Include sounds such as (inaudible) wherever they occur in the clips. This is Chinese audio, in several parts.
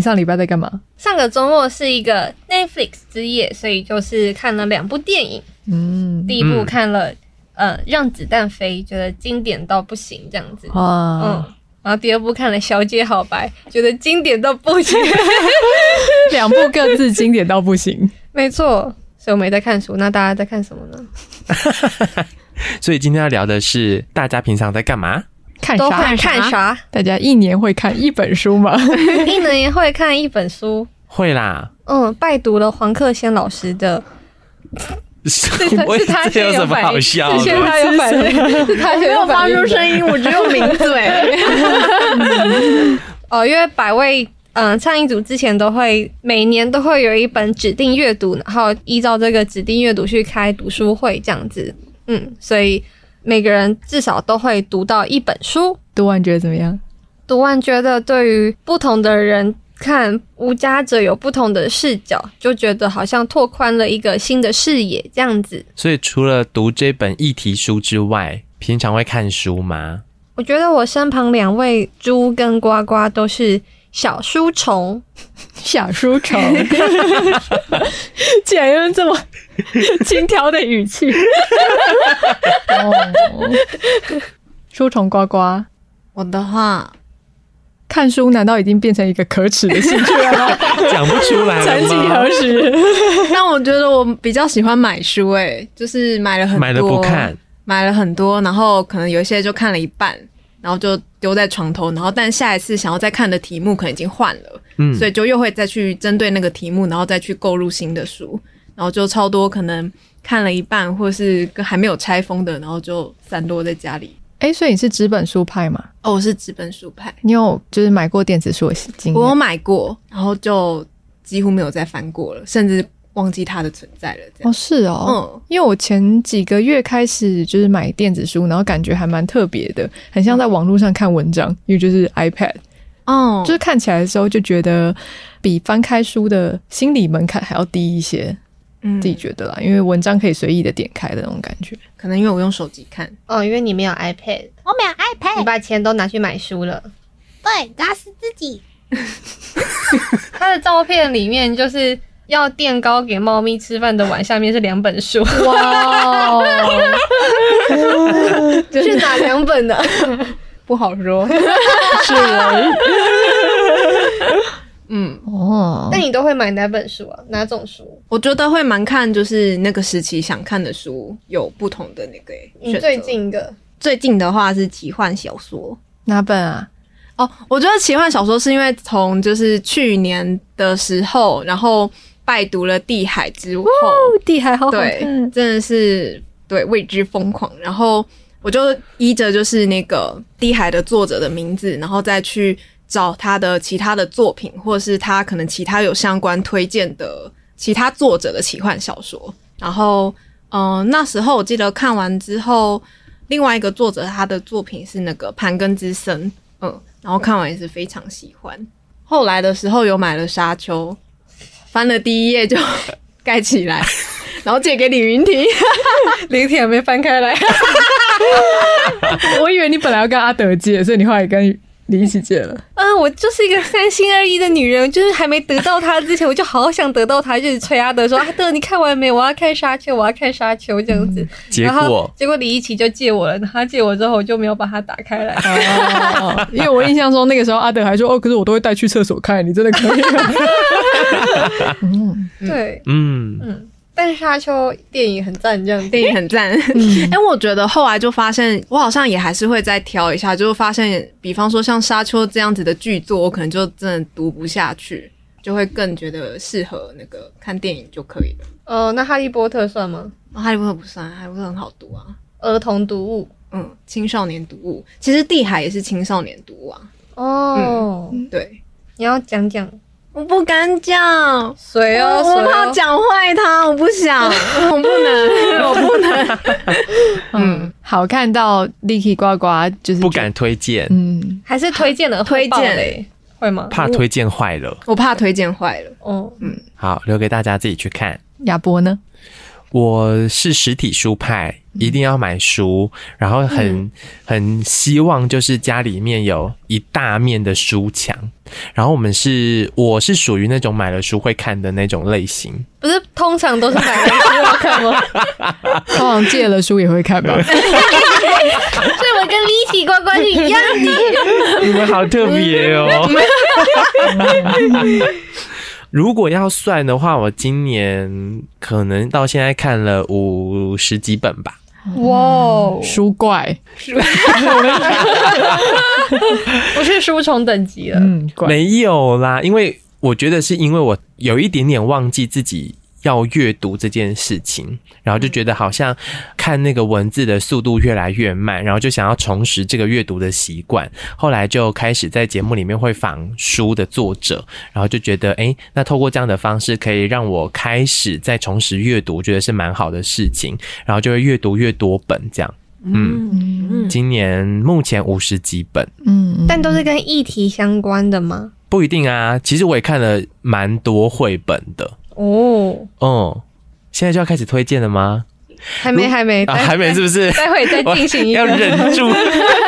你上礼拜在干嘛？上个周末是一个 Netflix 之夜，所以就是看了两部电影。嗯，第一部看了、嗯、呃《让子弹飞》，觉得经典到不行，这样子。哇，嗯。然后第二部看了《小姐好白》，觉得经典到不行。(laughs) 两部各自经典到不行。没错，所以我没在看书。那大家在看什么呢？(laughs) 所以今天要聊的是大家平常在干嘛？看啥？看啥？看啥？大家一年会看一本书吗？(laughs) 一年会看一本书？会啦。嗯，拜读了黄克先老师的。(laughs) 是他这有什么好笑？是他有反应，是他没有发出声音，我只有抿嘴。(laughs) 哦，因为百位嗯倡议组之前都会每年都会有一本指定阅读，然后依照这个指定阅读去开读书会这样子。嗯，所以每个人至少都会读到一本书。读完觉得怎么样？读完觉得对于不同的人看无家者有不同的视角，就觉得好像拓宽了一个新的视野这样子。所以除了读这本议题书之外，平常会看书吗？我觉得我身旁两位猪跟呱呱都是小书虫，小书虫，(laughs) 竟然用这么 (laughs) 轻佻的语气。哦，书虫呱呱，我的话，看书难道已经变成一个可耻的兴趣了吗？(laughs) 讲不出来。曾几何时？但我觉得我比较喜欢买书，诶，就是买了很多，买了不看，买了很多，然后可能有一些就看了一半。然后就丢在床头，然后但下一次想要再看的题目可能已经换了，嗯，所以就又会再去针对那个题目，然后再去购入新的书，然后就超多可能看了一半或是还没有拆封的，然后就散落在家里。哎，所以你是纸本书派吗？哦，我是纸本书派。你有就是买过电子书的经验？我有买过，然后就几乎没有再翻过了，甚至。忘记它的存在了，这样。哦，是哦，嗯，因为我前几个月开始就是买电子书，然后感觉还蛮特别的，很像在网络上看文章，因为就是 iPad，哦，就是看起来的时候就觉得比翻开书的心理门槛还要低一些，嗯，自己觉得啦，因为文章可以随意的点开的那种感觉，可能因为我用手机看，哦，因为你没有 iPad，我没有 iPad，你把钱都拿去买书了，对，砸死自己。(laughs) (laughs) 他的照片里面就是。要垫高给猫咪吃饭的碗，下面是两本书。哇，是哪两本呢？(laughs) 不好说。是我。嗯哦，那你都会买哪本书啊？哪种书？我觉得会蛮看，就是那个时期想看的书有不同的那个。你最近的？最近的话是奇幻小说，哪本啊？哦，我觉得奇幻小说是因为从就是去年的时候，然后。拜读了《地海》之后，《地海》好好，对，真的是对为之疯狂。然后我就依着就是那个《地海》的作者的名字，然后再去找他的其他的作品，或是他可能其他有相关推荐的其他作者的奇幻小说。然后，嗯、呃，那时候我记得看完之后，另外一个作者他的作品是那个《盘根之森》，嗯，然后看完也是非常喜欢。后来的时候有买了《沙丘》。翻了第一页就 (laughs) 盖起来，然后借给李云婷，(laughs) 李云婷还没翻开来。(laughs) 我以为你本来要跟阿德借，所以你后来跟你一起借了。嗯，我就是一个三心二意的女人，就是还没得到他之前，我就好想得到他，就是催阿德说：“阿德，你看完没？我要看沙丘，我要看沙丘。”这样子。结果，然后结果李一奇就借我了，他借我之后，我就没有把它打开来。哦，因为我印象中那个时候阿德还说：“哦，可是我都会带去厕所看，你真的可以吗？”嗯，对，嗯嗯，但是沙丘电影很赞，这样电影很赞。(laughs) 哎、嗯欸，我觉得后来就发现，我好像也还是会再挑一下，就是发现，比方说像沙丘这样子的剧作，我可能就真的读不下去，就会更觉得适合那个看电影就可以了。呃，那哈利波特算吗？哦、哈利波特不算，哈利波特很好读啊，儿童读物，嗯，青少年读物。其实地海也是青少年读物啊。哦、嗯，对，你要讲讲。我不敢讲，谁哦？我怕讲坏他，我不想，(laughs) 我不能，我不能。(laughs) 嗯，好，看到 Licky 呱呱就是不敢推荐，嗯，还是推荐了，推荐嘞，会吗？怕推荐坏了，我怕推荐坏了。哦，嗯，好，留给大家自己去看。亚波呢？我是实体书派，一定要买书，然后很很希望就是家里面有一大面的书墙，然后我们是，我是属于那种买了书会看的那种类型。不是，通常都是买了书要看吗？(laughs) 通常借了书也会看吧。所以我跟立体关关是一样的。你们好特别哦。(laughs) 如果要算的话，我今年可能到现在看了五十几本吧。哇、哦，书怪，(laughs) 不是书虫等级了。嗯，没有啦，因为我觉得是因为我有一点点忘记自己。要阅读这件事情，然后就觉得好像看那个文字的速度越来越慢，然后就想要重拾这个阅读的习惯。后来就开始在节目里面会访书的作者，然后就觉得，诶，那透过这样的方式可以让我开始再重拾阅读，觉得是蛮好的事情。然后就会越读越多本，这样。嗯，今年目前五十几本，嗯，但都是跟议题相关的吗？不一定啊，其实我也看了蛮多绘本的。哦，哦，现在就要开始推荐了吗？还没，还没，啊，还没，是不是？待会再进行一个，(laughs) 要忍住，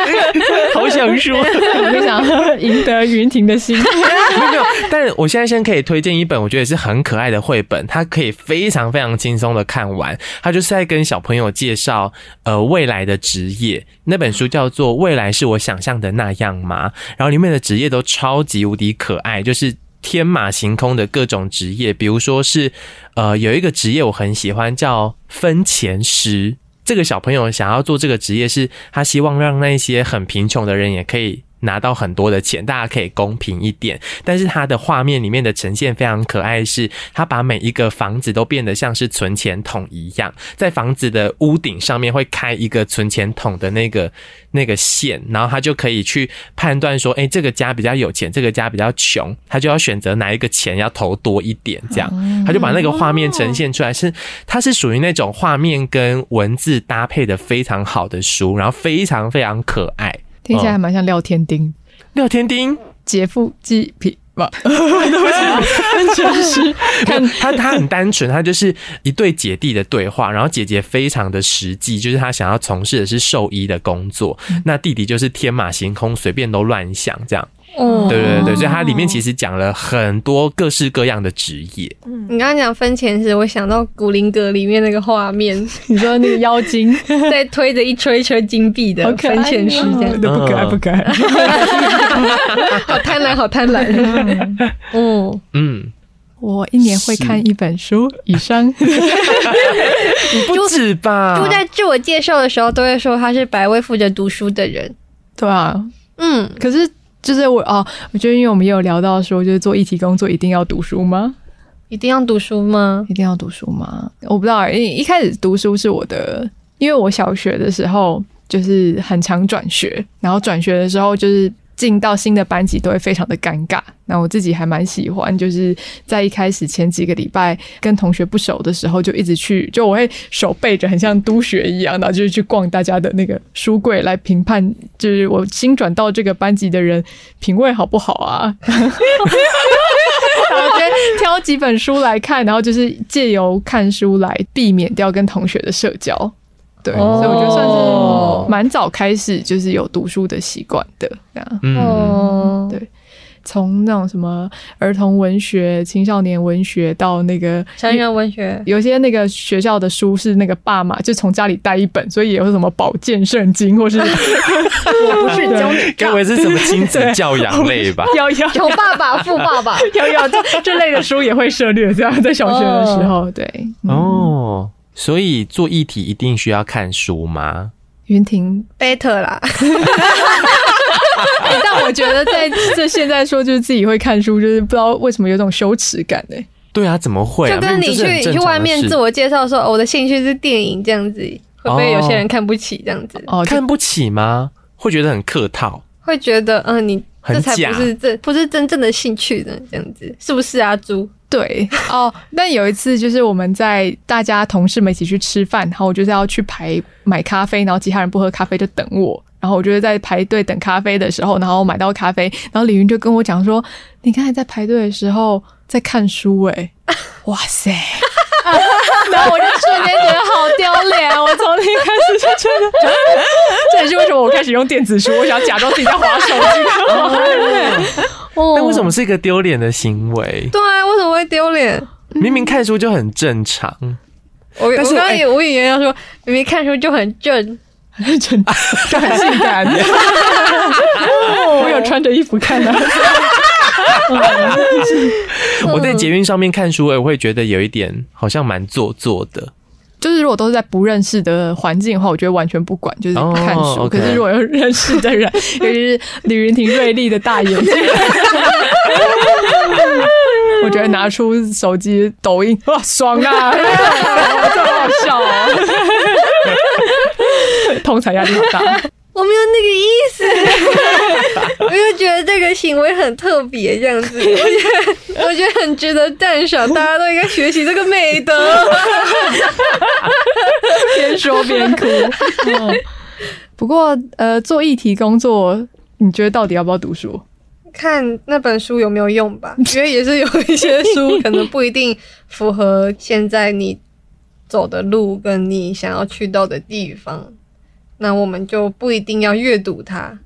(laughs) 好想说，我想赢得云婷的心。没有，没有，但我现在先可以推荐一本，我觉得是很可爱的绘本，它可以非常非常轻松的看完。它就是在跟小朋友介绍呃未来的职业，那本书叫做《未来是我想象的那样吗》，然后里面的职业都超级无敌可爱，就是。天马行空的各种职业，比如说是，呃，有一个职业我很喜欢，叫分钱师。这个小朋友想要做这个职业，是他希望让那些很贫穷的人也可以。拿到很多的钱，大家可以公平一点。但是它的画面里面的呈现非常可爱，是它把每一个房子都变得像是存钱筒一样，在房子的屋顶上面会开一个存钱筒的那个那个线，然后他就可以去判断说，哎，这个家比较有钱，这个家比较穷，他就要选择哪一个钱要投多一点，这样他就把那个画面呈现出来，是它是属于那种画面跟文字搭配的非常好的书，然后非常非常可爱。听起来还蛮像廖天丁，廖天丁？劫富济贫。吧？(laughs) 对不起，(laughs) 真是看他，他很单纯，他就是一对姐弟的对话，然后姐姐非常的实际，就是他想要从事的是兽医的工作，那弟弟就是天马行空，随便都乱想这样。哦，对对对，所以它里面其实讲了很多各式各样的职业。嗯，你刚刚讲分钱时，我想到古灵阁里面那个画面，(laughs) 你说那个妖精。(laughs) 在推着一车一车金币的分钱师，这样都不可爱不可爱，(laughs) 好贪婪好贪婪。嗯，嗯，我一年会看一本书以上，不止吧？就在自我介绍的时候都会说他是百位负责读书的人，对啊，嗯，可是。就是我哦，我觉得因为我们也有聊到说，就是做议题工作一定要读书吗？一定要读书吗？一定要读书吗？我不知道，因为一开始读书是我的，因为我小学的时候就是很常转学，然后转学的时候就是。进到新的班级都会非常的尴尬，那我自己还蛮喜欢，就是在一开始前几个礼拜跟同学不熟的时候，就一直去，就我会手背着，很像督学一样，然后就是去逛大家的那个书柜来评判，就是我新转到这个班级的人品味好不好啊？然后就挑几本书来看，然后就是借由看书来避免掉跟同学的社交。对，所以我觉得算是蛮早开始就是有读书的习惯的，这样。嗯，对，从那种什么儿童文学、青少年文学到那个校园文学，有些那个学校的书是那个爸妈就从家里带一本，所以也有什么保健圣经，或是 (laughs) 我不是教你，该不会是什么亲子教养类吧？(laughs) 要要有爸爸、富爸爸，(laughs) 要要这这类的书也会涉猎，这样在小学的时候，对，哦。所以做议题一定需要看书吗？云婷 better 啦，(laughs) 但我觉得在这现在说就是自己会看书，就是不知道为什么有种羞耻感呢？对啊，怎么会啊？就跟你去你去外面自我介绍说，我的兴趣是电影这样子，会不会有些人看不起这样子？哦，看不起吗？会觉得很客套，会觉得嗯，你这才不是这不是真正的兴趣呢这样子，是不是啊，猪？对哦，但有一次就是我们在大家同事们一起去吃饭，然后我就是要去排买咖啡，然后其他人不喝咖啡就等我，然后我就是在排队等咖啡的时候，然后买到咖啡，然后李云就跟我讲说：“你刚才在排队的时候在看书哎，(laughs) 哇塞！”然后我就瞬间觉得好丢脸，我从那一开始就觉得，这也是为什么我开始用电子书，我想假装自己在划手机。(laughs) 哦，但为什么是一个丢脸的行为？对啊，为什么会丢脸？明明看书就很正常。我我刚刚也无语言要说，明明看书就很正，很正，就很性感。(laughs) 我有穿着衣服看的。(laughs) 我在捷运上面看书，我会觉得有一点好像蛮做作的。就是如果都是在不认识的环境的话，我觉得完全不管，就是看书。Oh. 可是如果有认识的人，尤其是李云婷锐利的大眼睛，我觉得拿出手机抖音，哇，爽啊！(laughs) 这么好笑啊！(laughs) 通常压力好大。我没有那个意思，(laughs) 我就觉得这个行为很特别，这样子，我觉得我觉得很值得赞赏，大家都应该学习这个美德。(laughs) 边说边哭。嗯。不过，呃，做议题工作，你觉得到底要不要读书？看那本书有没有用吧。因为也是有一些书可能不一定符合现在你走的路跟你想要去到的地方。那我们就不一定要阅读它，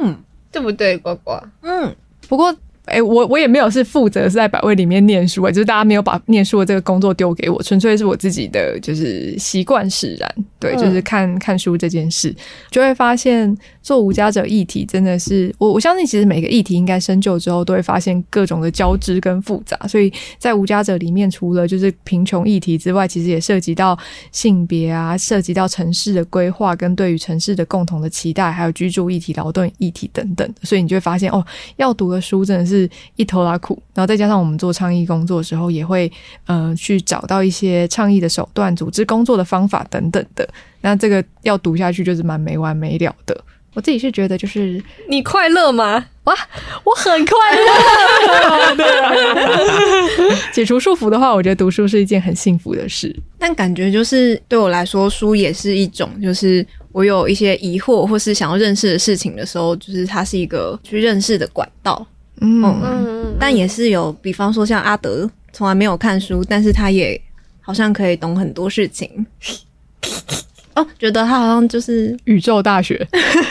嗯，对不对，呱呱？嗯，不过。哎、欸，我我也没有是负责是在百位里面念书，哎，就是大家没有把念书的这个工作丢给我，纯粹是我自己的就是习惯使然，对，就是看看书这件事，就会发现做无家者议题真的是我我相信，其实每个议题应该深究之后，都会发现各种的交织跟复杂，所以在无家者里面，除了就是贫穷议题之外，其实也涉及到性别啊，涉及到城市的规划跟对于城市的共同的期待，还有居住议题、劳动议题等等，所以你就会发现哦，要读的书真的是。是一头拉苦，然后再加上我们做倡议工作的时候，也会呃去找到一些倡议的手段、组织工作的方法等等的。那这个要读下去就是蛮没完没了的。我自己是觉得，就是你快乐吗？哇，我很快乐。解除束缚的话，我觉得读书是一件很幸福的事。但感觉就是对我来说，书也是一种，就是我有一些疑惑或是想要认识的事情的时候，就是它是一个去认识的管道。嗯，嗯，但也是有，比方说像阿德，从来没有看书，但是他也好像可以懂很多事情。(laughs) 哦，觉得他好像就是宇宙大学。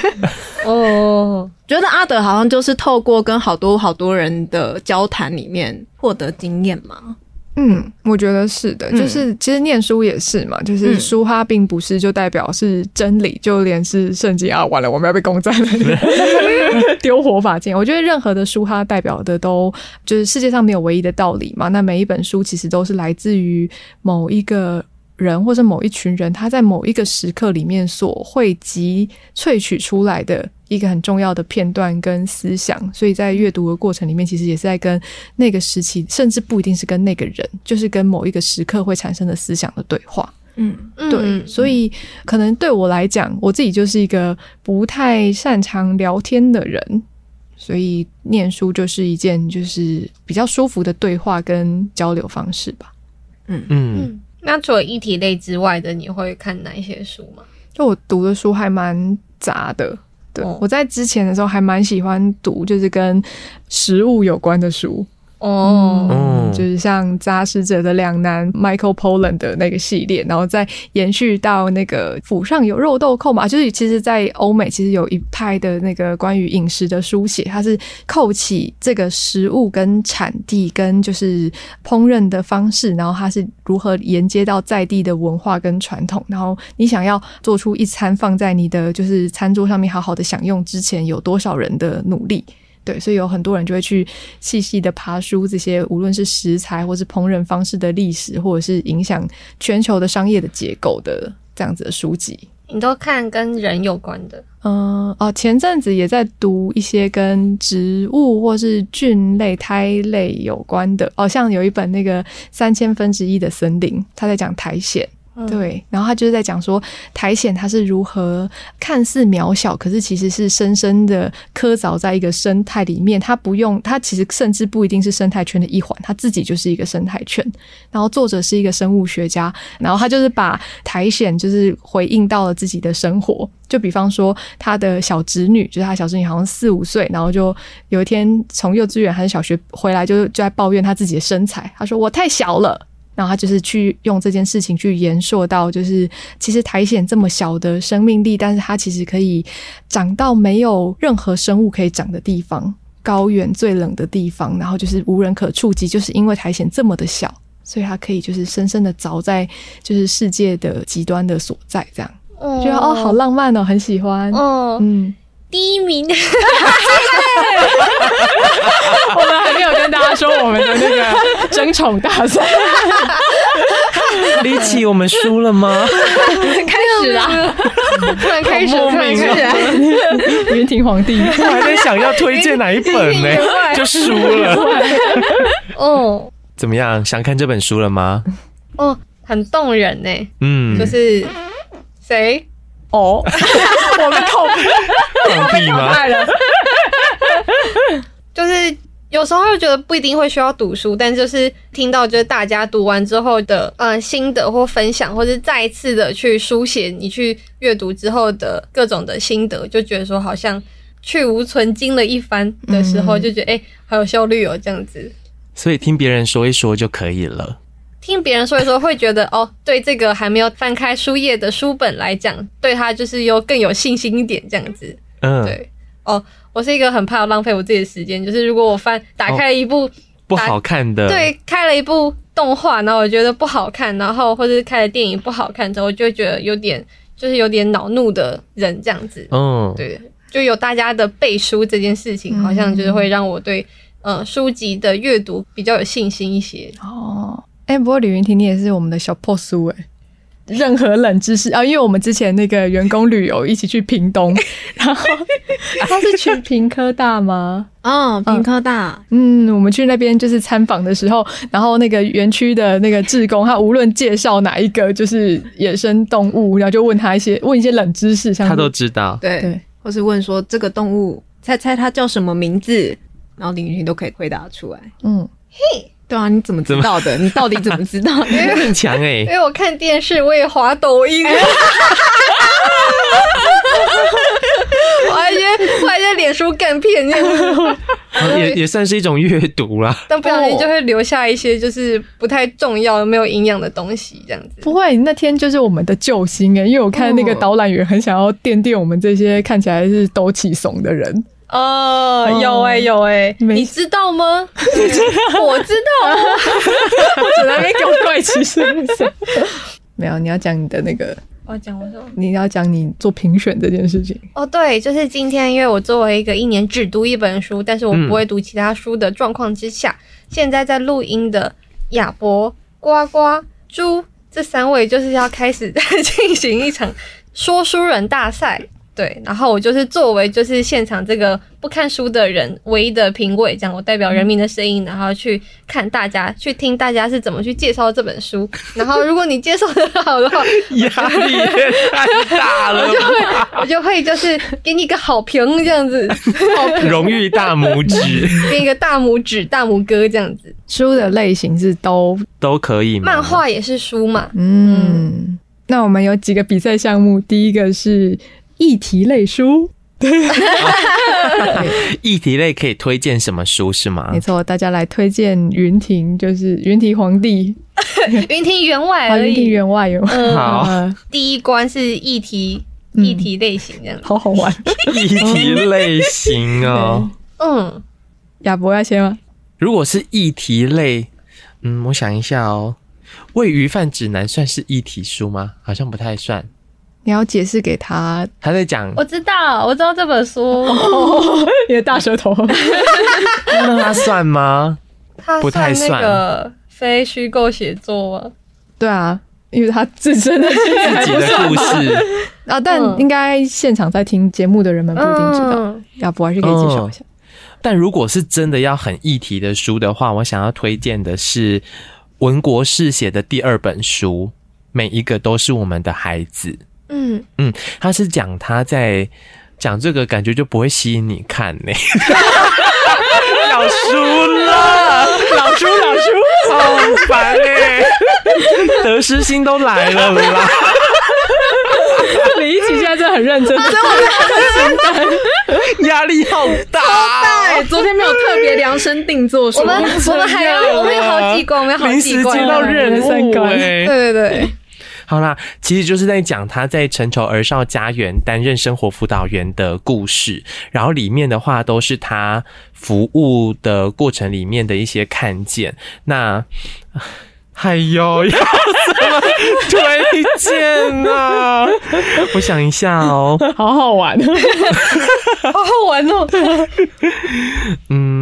(laughs) 哦，觉得阿德好像就是透过跟好多好多人的交谈里面获得经验嘛。嗯，我觉得是的，就是其实念书也是嘛，就是书它并不是就代表是真理，就连是圣经啊，完了我们要被攻占了，(laughs) (laughs) 丢火把剑。我觉得任何的书它代表的都就是世界上没有唯一的道理嘛，那每一本书其实都是来自于某一个人或者某一群人，他在某一个时刻里面所汇集萃取出来的。一个很重要的片段跟思想，所以在阅读的过程里面，其实也是在跟那个时期，甚至不一定是跟那个人，就是跟某一个时刻会产生的思想的对话。嗯，对，嗯、所以可能对我来讲，我自己就是一个不太擅长聊天的人，所以念书就是一件就是比较舒服的对话跟交流方式吧。嗯嗯，那除了议题类之外的，你会看哪一些书吗？就我读的书还蛮杂的。对，我在之前的时候还蛮喜欢读，就是跟食物有关的书。哦、嗯，就是像杂食者的两难，Michael Pollan 的那个系列，然后再延续到那个府上有肉豆蔻嘛，就是其实，在欧美其实有一派的那个关于饮食的书写，它是扣起这个食物跟产地跟就是烹饪的方式，然后它是如何连接到在地的文化跟传统，然后你想要做出一餐放在你的就是餐桌上面好好的享用之前，有多少人的努力。对，所以有很多人就会去细细的爬书这些，无论是食材或是烹饪方式的历史，或者是影响全球的商业的结构的这样子的书籍。你都看跟人有关的？嗯，哦，前阵子也在读一些跟植物或是菌类、苔类有关的，哦，像有一本那个三千分之一的森林，他在讲苔藓。对，然后他就是在讲说苔藓它是如何看似渺小，可是其实是深深的刻凿在一个生态里面。它不用，它其实甚至不一定是生态圈的一环，它自己就是一个生态圈。然后作者是一个生物学家，然后他就是把苔藓就是回应到了自己的生活。就比方说他的小侄女，就是他小侄女好像四五岁，然后就有一天从幼稚园还是小学回来，就就在抱怨他自己的身材。他说我太小了。然后他就是去用这件事情去延硕到，就是其实苔藓这么小的生命力，但是它其实可以长到没有任何生物可以长的地方。高原最冷的地方，然后就是无人可触及，就是因为苔藓这么的小，所以它可以就是深深的凿在就是世界的极端的所在，这样，哦、觉得哦好浪漫哦，很喜欢，哦、嗯。第一名，(laughs) 我们还没有跟大家说我们的那个争宠大赛。李琦，我们输了吗？(laughs) 开始了，突然开始，突然开始。云庭皇帝，我还在想要推荐哪一本呢，就输了。哦，怎么样？想看这本书了吗？哦，很动人呢。嗯，就是谁？哦，我们口放屁吗？(laughs) 就是有时候又觉得不一定会需要读书，但就是听到就是大家读完之后的呃心得或分享，或是再一次的去书写你去阅读之后的各种的心得，就觉得说好像去无存菁了一番的时候，就觉得哎、嗯欸，好有效率哦，这样子。所以听别人说一说就可以了。听别人说一说，会觉得哦，对这个还没有翻开书页的书本来讲，对他就是又更有信心一点这样子。嗯，对哦，我是一个很怕浪费我自己的时间，就是如果我翻打开了一部、哦、不好看的，对，开了一部动画，然后我觉得不好看，然后或者是开了电影不好看之后，我就会觉得有点就是有点恼怒的人这样子。嗯，对，就有大家的背书这件事情，好像就是会让我对呃书籍的阅读比较有信心一些。哦。哎、欸，不过李云婷，你也是我们的小破书哎。任何冷知识啊，因为我们之前那个员工旅游一起去屏东，然后 (laughs) 他是去屏科大吗？哦，屏科大。嗯，我们去那边就是参访的时候，然后那个园区的那个志工，他无论介绍哪一个就是野生动物，然后就问他一些问一些冷知识，像他都知道。对对，或是问说这个动物，猜猜它叫什么名字，然后李云婷都可以回答出来。嗯，嘿。对啊，你怎么知道的？你到底怎么知道？(laughs) 因为很强哎！因为我看电视，我也滑抖音，(laughs) 我还在我还在脸书干片也也算是一种阅读啦。但不小心就会留下一些就是不太重要、没有营养的东西，这样子。不会，那天就是我们的救星哎，因为我看那个导览员很想要垫垫我们这些看起来是抖起怂的人。哦，有哎、欸、有哎、欸，你知道吗？(laughs) 我知道，(laughs) 我只能没给我怪奇声声。没有，你要讲你的那个，我讲我说，你要讲你做评选这件事情。哦，对，就是今天，因为我作为一个一年只读一本书，但是我不会读其他书的状况之下，嗯、现在在录音的亚博、呱呱、猪这三位就是要开始进行一场说书人大赛。对，然后我就是作为就是现场这个不看书的人唯一的评委，这样我代表人民的声音，然后去看大家，去听大家是怎么去介绍这本书。(laughs) 然后如果你介绍的好的话，(laughs) 压力也太大了，我就会我就会就是给你一个好评这样子，(laughs) 荣誉大拇指，给你一个大拇指大拇哥这样子。书的类型是都都可以吗？漫画也是书嘛？嗯，那我们有几个比赛项目，第一个是。议题类书，对，(laughs) 议题类可以推荐什么书是吗？没错，大家来推荐云庭，就是云庭皇帝，(laughs) 云庭员外而已，云庭员外有。好，第一关是议题，议题类型这样，好好玩。(laughs) 议题类型哦，嗯，亚博要先吗？如果是议题类，嗯，我想一下哦，《喂鱼饭指南》算是议题书吗？好像不太算。你要解释给他，他在讲。我知道，我知道这本书。(laughs) 你的大舌头，那他算吗？他不太算。那个非虚构写作吗？对啊，因为他自身的自己的故事 (laughs) 啊，但应该现场在听节目的人们不一定知道。要不还是可以介绍一下。但如果是真的要很议题的书的话，我想要推荐的是文国士写的第二本书，每一个都是我们的孩子。嗯嗯，他是讲他在讲这个，感觉就不会吸引你看呢。(laughs) 老书了，老书老书，好烦哎！得失心都来了啦。李一起现在真的很认真，(laughs) 压力好大。对，昨天没有特别量身定做，我们我们还有我们有好几关，我们有好几关，临时接到任务，对对对。好啦，其实就是在讲他在成仇儿少家园担任生活辅导员的故事，然后里面的话都是他服务的过程里面的一些看见。那，哎呦，(laughs) 要怎么推荐啊？我想一下哦，好好玩，(laughs) 好好玩哦，嗯。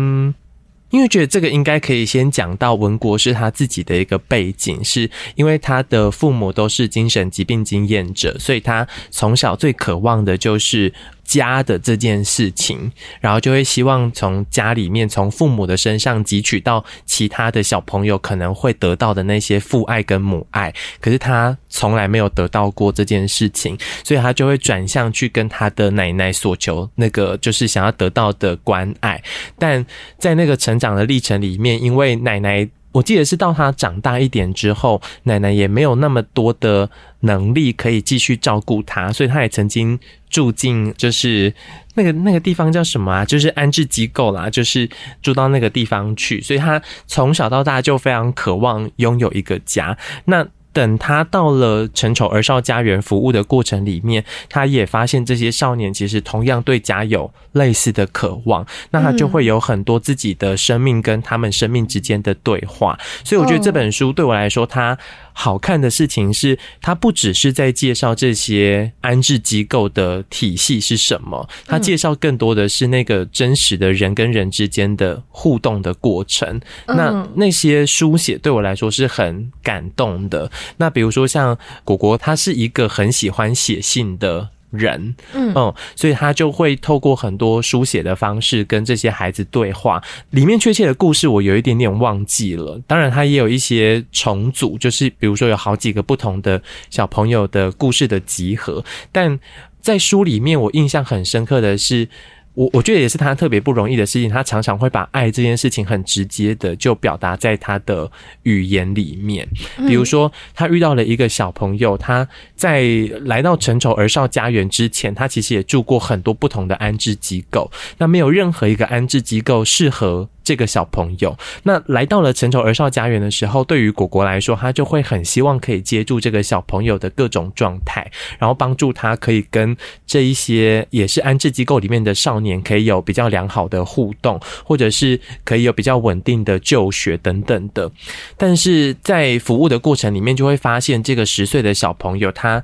因为觉得这个应该可以先讲到文国是他自己的一个背景，是因为他的父母都是精神疾病经验者，所以他从小最渴望的就是。家的这件事情，然后就会希望从家里面，从父母的身上汲取到其他的小朋友可能会得到的那些父爱跟母爱，可是他从来没有得到过这件事情，所以他就会转向去跟他的奶奶索求那个就是想要得到的关爱，但在那个成长的历程里面，因为奶奶。我记得是到他长大一点之后，奶奶也没有那么多的能力可以继续照顾他，所以他也曾经住进就是那个那个地方叫什么啊？就是安置机构啦，就是住到那个地方去。所以他从小到大就非常渴望拥有一个家。那等他到了成丑儿少家园服务的过程里面，他也发现这些少年其实同样对家有类似的渴望，那他就会有很多自己的生命跟他们生命之间的对话。所以我觉得这本书对我来说，它好看的事情是，它不只是在介绍这些安置机构的体系是什么，它介绍更多的是那个真实的人跟人之间的互动的过程。那那些书写对我来说是很感动的。那比如说像果果，他是一个很喜欢写信的人，嗯，所以他就会透过很多书写的方式跟这些孩子对话。里面确切的故事我有一点点忘记了，当然他也有一些重组，就是比如说有好几个不同的小朋友的故事的集合。但在书里面，我印象很深刻的是。我我觉得也是他特别不容易的事情，他常常会把爱这件事情很直接的就表达在他的语言里面。比如说，他遇到了一个小朋友，他在来到成仇儿少家园之前，他其实也住过很多不同的安置机构，那没有任何一个安置机构适合。这个小朋友，那来到了成仇儿少家园的时候，对于果果来说，他就会很希望可以接住这个小朋友的各种状态，然后帮助他可以跟这一些也是安置机构里面的少年，可以有比较良好的互动，或者是可以有比较稳定的就学等等的。但是在服务的过程里面，就会发现这个十岁的小朋友，他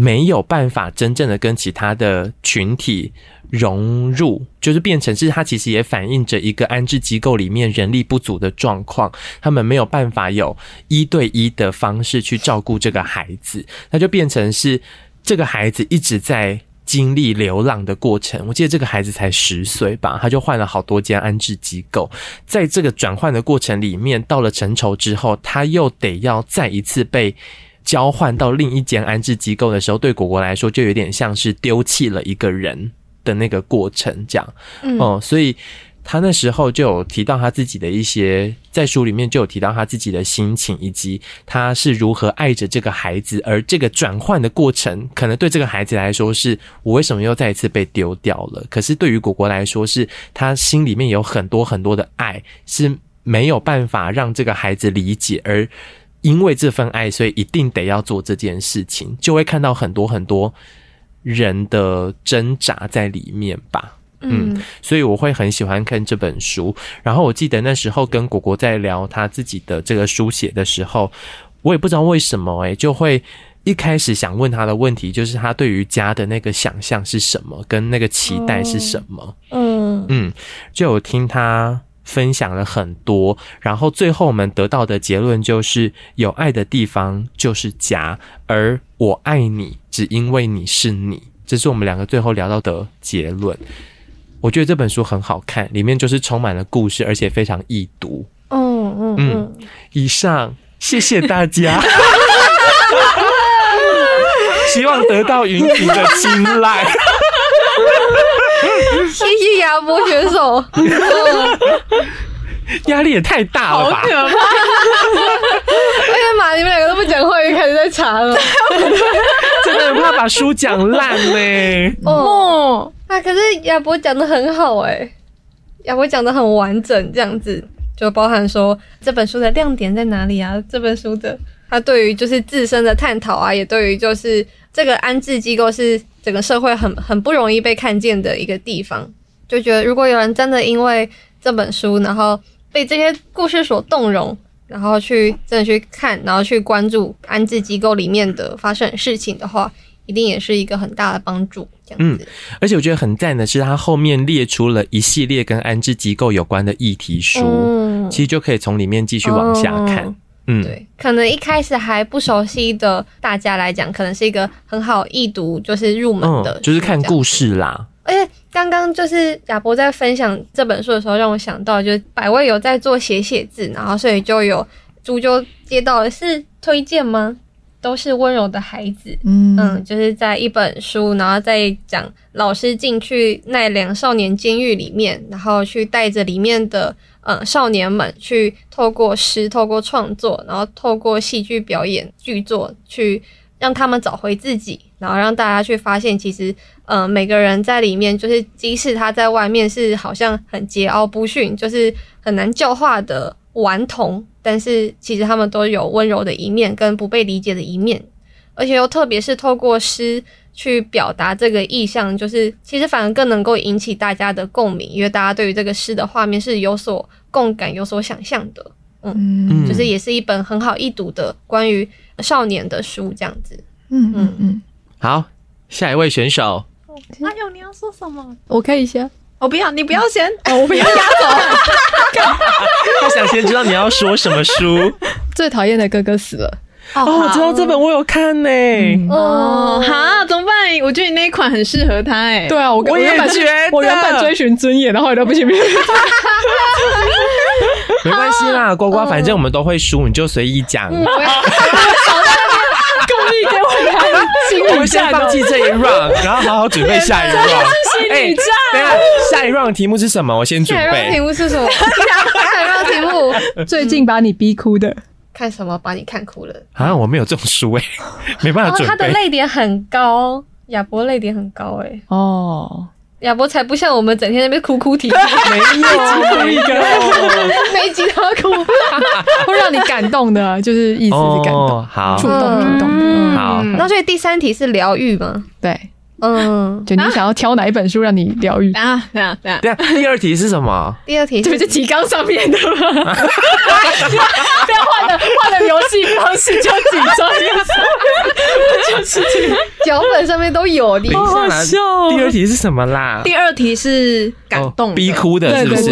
没有办法真正的跟其他的群体。融入就是变成是，他其实也反映着一个安置机构里面人力不足的状况，他们没有办法有一对一的方式去照顾这个孩子，那就变成是这个孩子一直在经历流浪的过程。我记得这个孩子才十岁吧，他就换了好多间安置机构，在这个转换的过程里面，到了成仇之后，他又得要再一次被交换到另一间安置机构的时候，对果果来说就有点像是丢弃了一个人。的那个过程，这样，嗯，哦，所以他那时候就有提到他自己的一些，在书里面就有提到他自己的心情，以及他是如何爱着这个孩子，而这个转换的过程，可能对这个孩子来说是，我为什么又再一次被丢掉了？可是对于果果来说，是他心里面有很多很多的爱，是没有办法让这个孩子理解，而因为这份爱，所以一定得要做这件事情，就会看到很多很多。人的挣扎在里面吧，嗯，所以我会很喜欢看这本书。然后我记得那时候跟果果在聊他自己的这个书写的时候，我也不知道为什么诶，就会一开始想问他的问题，就是他对于家的那个想象是什么，跟那个期待是什么？嗯嗯，就有听他。分享了很多，然后最后我们得到的结论就是，有爱的地方就是家，而我爱你只因为你是你，这是我们两个最后聊到的结论。我觉得这本书很好看，里面就是充满了故事，而且非常易读。嗯嗯嗯。以上，谢谢大家，(laughs) 希望得到云婷的青睐。谢谢亚博选手，压力也太大了吧！好可怕！哎呀妈，你们两个都不讲话，就开始在查了，真的很怕把书讲烂呢。哦，啊，可是亚博讲的很好哎，亚博讲的很完整，这样子就包含说这本书的亮点在哪里啊？这本书的它对于就是自身的探讨啊，也对于就是这个安置机构是整个社会很很不容易被看见的一个地方。就觉得如果有人真的因为这本书，然后被这些故事所动容，然后去真的去看，然后去关注安置机构里面的发生事情的话，一定也是一个很大的帮助。这样子，嗯，而且我觉得很赞的是，他后面列出了一系列跟安置机构有关的议题书，嗯、其实就可以从里面继续往下看。嗯，嗯对，可能一开始还不熟悉的大家来讲，可能是一个很好易读，就是入门的、嗯，就是看故事啦。而且刚刚就是亚博在分享这本书的时候，让我想到，就是百味有在做写写字，然后所以就有猪就接到了是推荐吗？都是温柔的孩子，嗯嗯，就是在一本书，然后再讲老师进去奈良少年监狱里面，然后去带着里面的嗯少年们去透过诗、透过创作，然后透过戏剧表演剧作去让他们找回自己，然后让大家去发现，其实嗯每个人在里面，就是即使他在外面是好像很桀骜不驯，就是很难教化的顽童。但是其实他们都有温柔的一面，跟不被理解的一面，而且又特别是透过诗去表达这个意象，就是其实反而更能够引起大家的共鸣，因为大家对于这个诗的画面是有所共感、有所想象的。嗯，嗯，就是也是一本很好易读的关于少年的书，这样子。嗯嗯嗯。好，下一位选手。阿勇，你要说什么？我可以先。我不要，你不要先，哦、我不要压走。(laughs) 他想先知道你要说什么书。(laughs) 最讨厌的哥哥死了。哦，我知道这本我有看呢。哦，好，怎么办？我觉得你那一款很适合他。哎，对啊，我我原本觉得我原本追寻尊严，然后后来都不行。(laughs) 没关系啦，呱呱，反正我们都会输，你就随意讲。我们先放弃这一 round，然后好好准备下一 round。心理战，等下下一 round 题目是什么？我先准备。下一 round 题目是什么？(laughs) 下一 round 题目最近把你逼哭的，看什么把你看哭了？啊，我没有这种书哎，(laughs) 没办法准备。他的泪点很高，亚博泪点很高哎。哦。亚伯才不像我们整天在那边哭哭啼啼，没有一个，每一集都要哭，(laughs) 会让你感动的，就是意思是感动，好，触动触动，好。那所以第三题是疗愈吗？对，嗯，就你想要挑哪一本书让你疗愈啊？对啊，对啊，对啊。第二题是什么？第二题就是提纲上面的吗？(laughs) 不要换了，换了游戏方式就紧张就是脚本上面都有的。好好笑。第二题是什么啦？第二题是感动、逼哭的，是不是？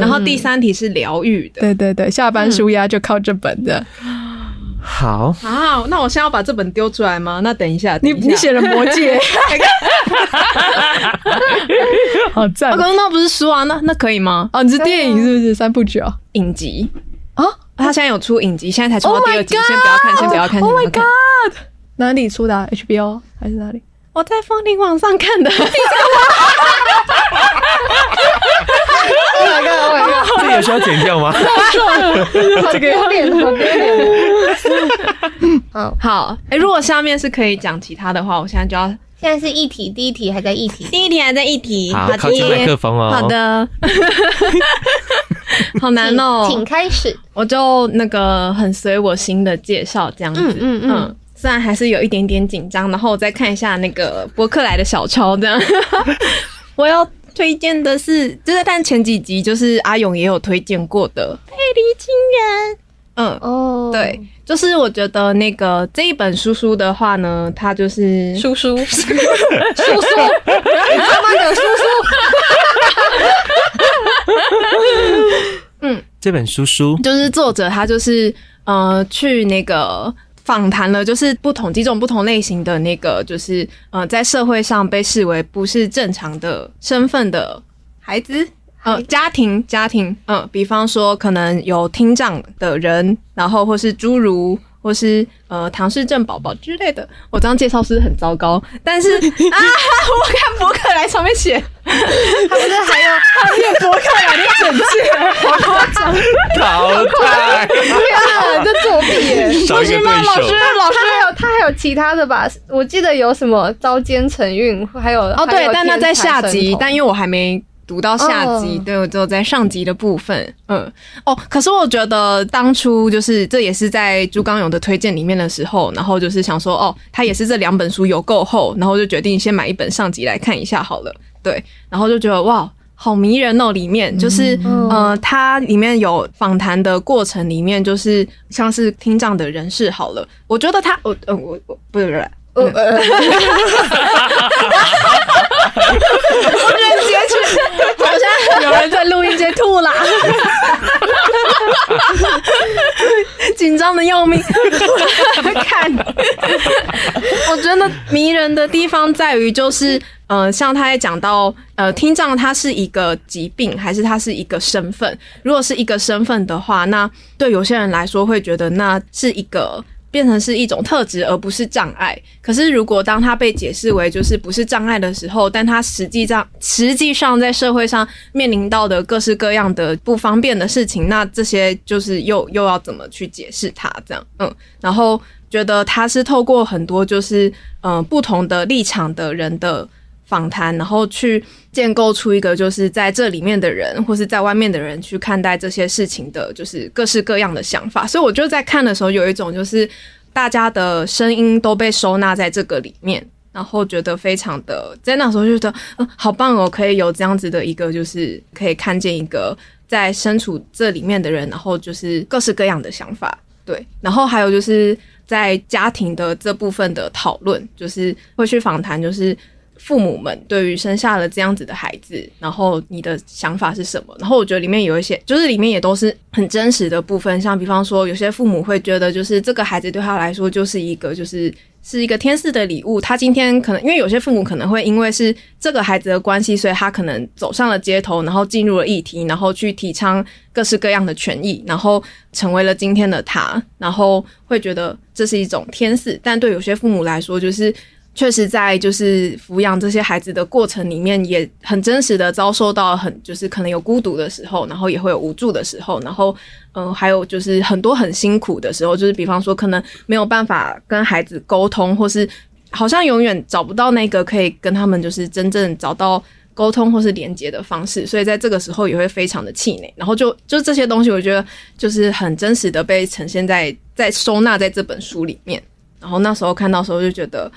然后第三题是疗愈的。对对对，下班舒压就靠这本的。好啊，那我现在要把这本丢出来吗？那等一下，你你写了《魔戒》，(laughs) 好赞。刚刚那不是书啊？那那可以吗？哦，你是电影是不是三部曲哦？影集啊？他现在有出影集，现在才出到第二集，先不要看，先不要看。Oh my god！哪里出的？HBO 还是哪里？我在风铃网上看的。(laughs) Oh my god！Oh my god！这有需要剪掉吗？好丢脸，好丢脸。好好，哎，如果下面是可以讲其他的话，我现在就要。现在是一题，第一题还在一题，第一题还在一题。好，靠近麦克风哦。好的。(laughs) 好难哦，请开始。我就那个很随我心的介绍这样子，嗯嗯嗯。虽然还是有一点点紧张，然后我再看一下那个博客来的小抄这样。(laughs) 我要。推荐的是，就是但前几集就是阿勇也有推荐过的《佩里情人》。嗯哦，对，就是我觉得那个这一本书书的话呢，它就是叔叔，叔叔，你他妈的叔叔。(laughs) 嗯，这本书书就是作者他就是呃去那个。访谈了，就是不同几种不同类型的那个，就是呃，在社会上被视为不是正常的身份的孩子，呃，家庭家庭，嗯、呃，比方说可能有听障的人，然后或是侏儒。或是呃唐氏症宝宝之类的，我这样介绍是很糟糕，但是 (laughs) 啊，我看博客来上面写，他不是还有还有博客来的简介，好夸张，淘汰，天啊，这作弊耶，不是吗？老师，老师还有他还有其他的吧？我记得有什么遭奸成韵，还有哦对，但那在下集，但因为我还没读到下集，oh. 对，我只有在上集的部分，嗯，哦，可是我觉得当初就是这也是在朱刚勇的推荐里面的时候，然后就是想说，哦，他也是这两本书有够厚，然后就决定先买一本上集来看一下好了，对，然后就觉得哇，好迷人哦，里面就是、嗯、呃，它里面有访谈的过程，里面就是像是听障的人士好了，我觉得他，我呃我我不是不是。呃，我觉得截取好像有人在录音间吐了，紧张的要命。看，我觉得迷人的地方在于，就是呃，像他也讲到，呃，听障它是一个疾病，还是它是一个身份？如果是一个身份的话，那对有些人来说会觉得那是一个。变成是一种特质，而不是障碍。可是，如果当它被解释为就是不是障碍的时候，但它实际上实际上在社会上面临到的各式各样的不方便的事情，那这些就是又又要怎么去解释它？这样，嗯，然后觉得他是透过很多就是嗯、不同的立场的人的。访谈，然后去建构出一个，就是在这里面的人，或是在外面的人去看待这些事情的，就是各式各样的想法。所以我就在看的时候，有一种就是大家的声音都被收纳在这个里面，然后觉得非常的，在那时候就觉得，嗯，好棒哦，可以有这样子的一个，就是可以看见一个在身处这里面的人，然后就是各式各样的想法，对。然后还有就是在家庭的这部分的讨论，就是会去访谈，就是。父母们对于生下了这样子的孩子，然后你的想法是什么？然后我觉得里面有一些，就是里面也都是很真实的部分。像比方说，有些父母会觉得，就是这个孩子对他来说就是一个，就是是一个天赐的礼物。他今天可能因为有些父母可能会因为是这个孩子的关系，所以他可能走上了街头，然后进入了议题，然后去提倡各式各样的权益，然后成为了今天的他，然后会觉得这是一种天赐。但对有些父母来说，就是。确实，在就是抚养这些孩子的过程里面，也很真实的遭受到很就是可能有孤独的时候，然后也会有无助的时候，然后嗯、还有就是很多很辛苦的时候，就是比方说可能没有办法跟孩子沟通，或是好像永远找不到那个可以跟他们就是真正找到沟通或是连接的方式，所以在这个时候也会非常的气馁。然后就就这些东西，我觉得就是很真实的被呈现在在收纳在这本书里面。然后那时候看到时候就觉得。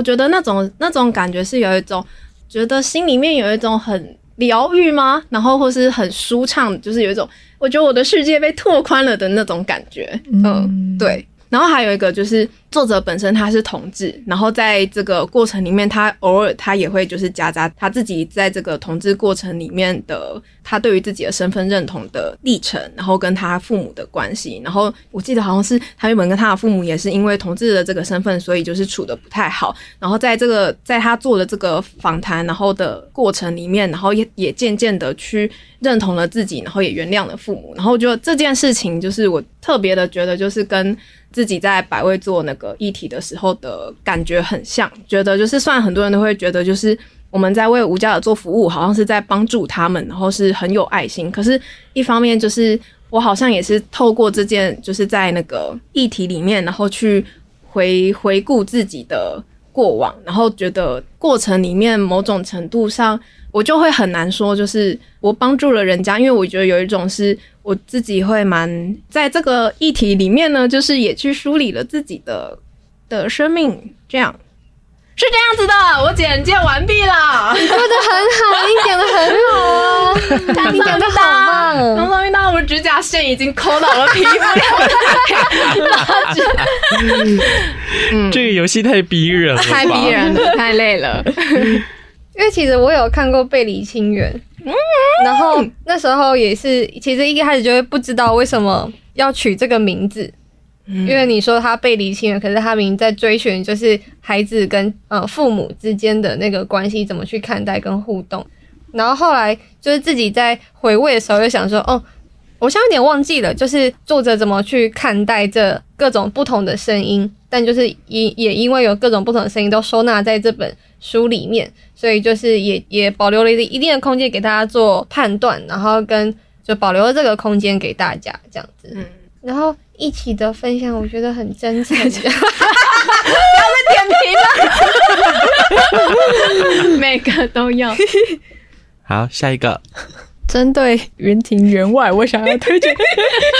我觉得那种那种感觉是有一种觉得心里面有一种很疗愈吗？然后或是很舒畅，就是有一种我觉得我的世界被拓宽了的那种感觉。嗯，对。然后还有一个就是作者本身他是同志，然后在这个过程里面，他偶尔他也会就是夹杂他自己在这个同志过程里面的他对于自己的身份认同的历程，然后跟他父母的关系。然后我记得好像是他原本跟他的父母也是因为同志的这个身份，所以就是处的不太好。然后在这个在他做的这个访谈然后的过程里面，然后也也渐渐的去认同了自己，然后也原谅了父母。然后就这件事情就是我特别的觉得就是跟。自己在百味做那个议题的时候的感觉很像，觉得就是，虽然很多人都会觉得，就是我们在为无家者做服务，好像是在帮助他们，然后是很有爱心。可是，一方面就是我好像也是透过这件，就是在那个议题里面，然后去回回顾自己的过往，然后觉得过程里面某种程度上，我就会很难说，就是我帮助了人家，因为我觉得有一种是。我自己会蛮在这个议题里面呢，就是也去梳理了自己的的生命，这样是这样子的。我简介完毕了，你做的很好，你讲的很好啊，你讲的好棒。刚刚遇到我指甲线已经抠到了皮肤嗯，(laughs) 这个游戏太逼人了，太逼人了，太累了。因为其实我有看过《背离亲缘》。嗯，然后那时候也是，其实一开始就会不知道为什么要取这个名字，因为你说他被离亲了，可是他明明在追寻就是孩子跟呃父母之间的那个关系怎么去看待跟互动，然后后来就是自己在回味的时候，又想说，哦，我现在有点忘记了，就是作者怎么去看待这各种不同的声音，但就是也也因为有各种不同的声音都收纳在这本。书里面，所以就是也也保留了一定的空间给大家做判断，然后跟就保留了这个空间给大家这样子，嗯，然后一起的分享，我觉得很真诚。不要再点评了，每个都要。好，下一个。针对云庭员外，我想要推荐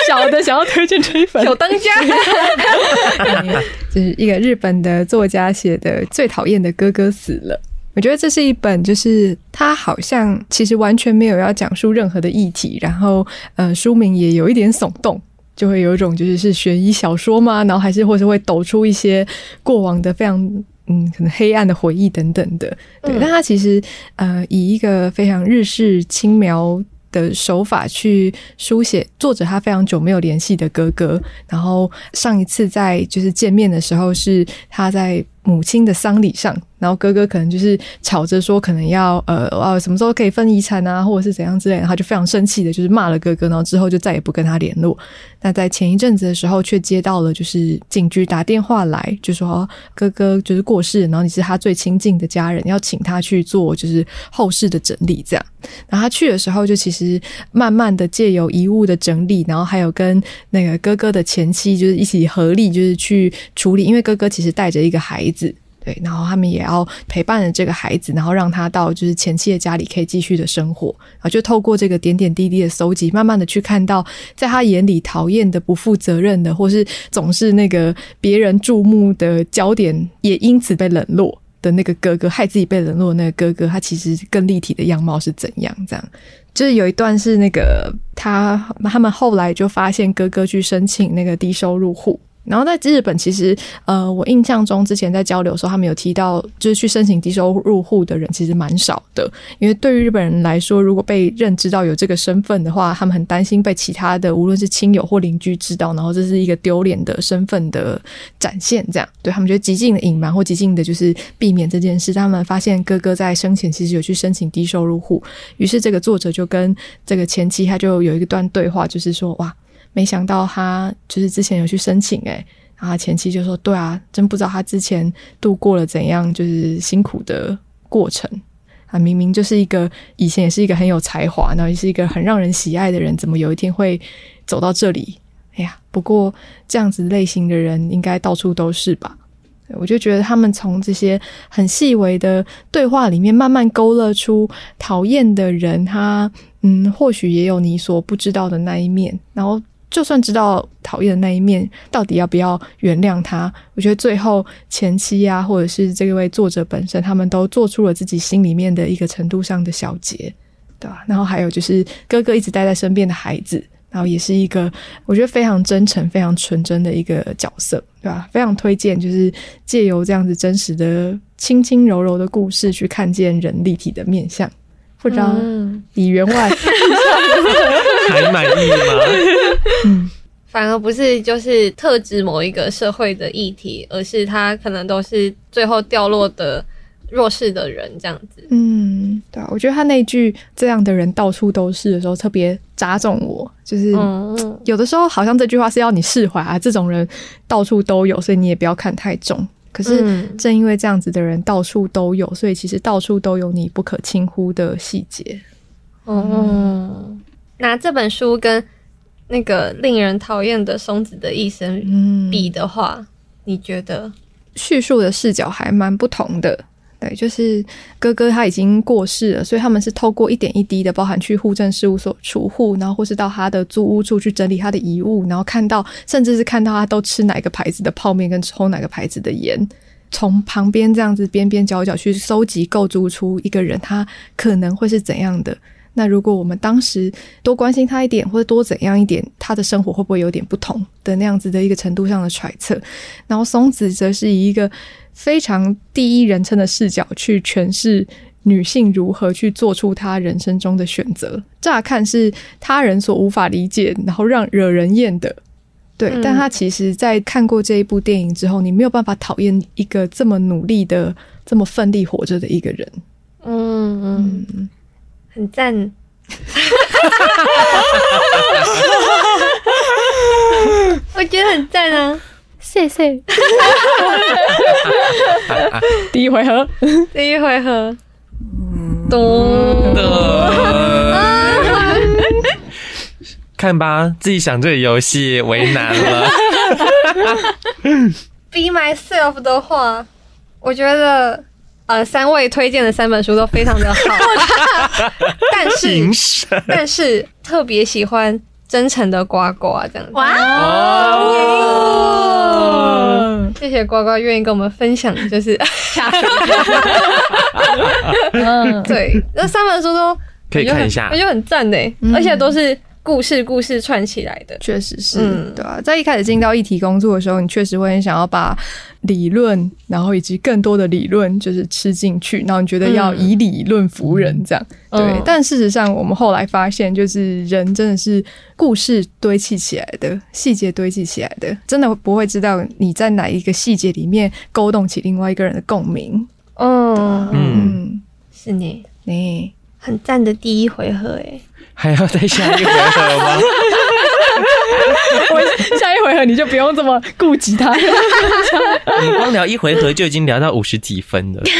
小的，想要推荐这一本小当家，就是一个日本的作家写的《最讨厌的哥哥死了》。我觉得这是一本，就是他好像其实完全没有要讲述任何的议题，然后呃，书名也有一点耸动，就会有一种就是是悬疑小说嘛，然后还是或是会抖出一些过往的非常嗯可能黑暗的回忆等等的。对，嗯、但他其实呃以一个非常日式轻描的手法去书写作者他非常久没有联系的哥哥，然后上一次在就是见面的时候是他在母亲的丧礼上。然后哥哥可能就是吵着说，可能要呃啊什么时候可以分遗产啊，或者是怎样之类的，然后就非常生气的，就是骂了哥哥，然后之后就再也不跟他联络。那在前一阵子的时候，却接到了就是警局打电话来，就说哥哥就是过世，然后你是他最亲近的家人，要请他去做就是后事的整理这样。然后他去的时候，就其实慢慢的借由遗物的整理，然后还有跟那个哥哥的前妻就是一起合力就是去处理，因为哥哥其实带着一个孩子。子对，然后他们也要陪伴着这个孩子，然后让他到就是前妻的家里可以继续的生活，然后就透过这个点点滴滴的搜集，慢慢的去看到，在他眼里讨厌的、不负责任的，或是总是那个别人注目的焦点，也因此被冷落的那个哥哥，害自己被冷落的那个哥哥，他其实更立体的样貌是怎样？这样，就是有一段是那个他他们后来就发现哥哥去申请那个低收入户。然后在日本，其实呃，我印象中之前在交流的时候，他们有提到，就是去申请低收入户的人其实蛮少的。因为对于日本人来说，如果被认知到有这个身份的话，他们很担心被其他的无论是亲友或邻居知道，然后这是一个丢脸的身份的展现。这样，对他们觉得极尽的隐瞒或极尽的就是避免这件事。他们发现哥哥在生前其实有去申请低收入户，于是这个作者就跟这个前妻他就有一段对话，就是说哇。没想到他就是之前有去申请诶，然后前妻就说：“对啊，真不知道他之前度过了怎样就是辛苦的过程啊！明明就是一个以前也是一个很有才华，然后也是一个很让人喜爱的人，怎么有一天会走到这里？哎呀，不过这样子类型的人应该到处都是吧？我就觉得他们从这些很细微的对话里面，慢慢勾勒出讨厌的人，他嗯，或许也有你所不知道的那一面，然后。就算知道讨厌的那一面，到底要不要原谅他？我觉得最后前妻啊，或者是这位作者本身，他们都做出了自己心里面的一个程度上的小结，对吧？然后还有就是哥哥一直待在身边的孩子，然后也是一个我觉得非常真诚、非常纯真的一个角色，对吧？非常推荐，就是借由这样子真实的、轻轻柔柔的故事，去看见人立体的面相。不知道李员外 (laughs) 还满意吗？嗯，(laughs) 反而不是就是特指某一个社会的议题，而是他可能都是最后掉落的弱势的人这样子。嗯，对啊，我觉得他那句“这样的人到处都是”的时候特别扎中我，就是有的时候好像这句话是要你释怀啊，这种人到处都有，所以你也不要看太重。可是，正因为这样子的人到处都有，所以其实到处都有你不可轻忽的细节。哦、嗯，拿这本书跟那个令人讨厌的松子的一生比的话，嗯、你觉得叙述的视角还蛮不同的？对，就是哥哥他已经过世了，所以他们是透过一点一滴的，包含去户政事务所除户，然后或是到他的租屋处去整理他的遗物，然后看到，甚至是看到他都吃哪个牌子的泡面跟抽哪个牌子的盐，从旁边这样子边边角角去搜集构筑出一个人，他可能会是怎样的。那如果我们当时多关心他一点，或者多怎样一点，他的生活会不会有点不同的那样子的一个程度上的揣测？然后松子则是以一个。非常第一人称的视角去诠释女性如何去做出她人生中的选择，乍看是他人所无法理解，然后让惹人厌的，对。嗯、但他其实，在看过这一部电影之后，你没有办法讨厌一个这么努力的、这么奋力活着的一个人。嗯嗯，嗯很赞。(laughs) 我觉得很赞啊。谢谢。第一回合，第一回合，咚的，看吧，自己想这个游戏为难了。(laughs) Be myself 的话，我觉得，呃三位推荐的三本书都非常的好，(laughs) 但是但是特别喜欢真诚的呱呱这样子。哇哦！谢谢呱呱愿意跟我们分享，就是下水。(laughs) 嗯，对，那三本书都可以看一下，我觉得很赞呢，而且都是。故事故事串起来的，确实是，嗯、对啊，在一开始进到议题工作的时候，你确实会很想要把理论，然后以及更多的理论就是吃进去，然后你觉得要以理论服人这样，嗯、对。但事实上，我们后来发现，就是人真的是故事堆砌起来的，细节堆砌起来的，真的不会知道你在哪一个细节里面勾动起另外一个人的共鸣。嗯。嗯，是你，你很赞的第一回合，哎。还要再下一回合吗？(laughs) 我下一回合你就不用这么顾及他。你光聊一回合就已经聊到五十几分了。逼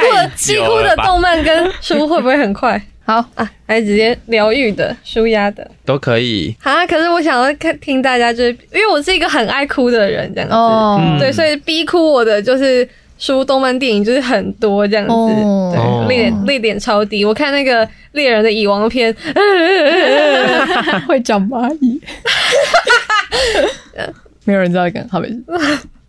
哭的逼哭的动漫跟书会不会很快？好啊，还是直接疗愈的、舒压的都可以。啊，可是我想要看听大家，就是因为我是一个很爱哭的人，这样子。哦，对，所以逼哭我的就是。书、动漫、电影就是很多这样子，oh. 对，泪点泪点超低。我看那个猎人的蚁王篇，(laughs) (laughs) 会讲蚂蚁，没有人知道梗，好没事，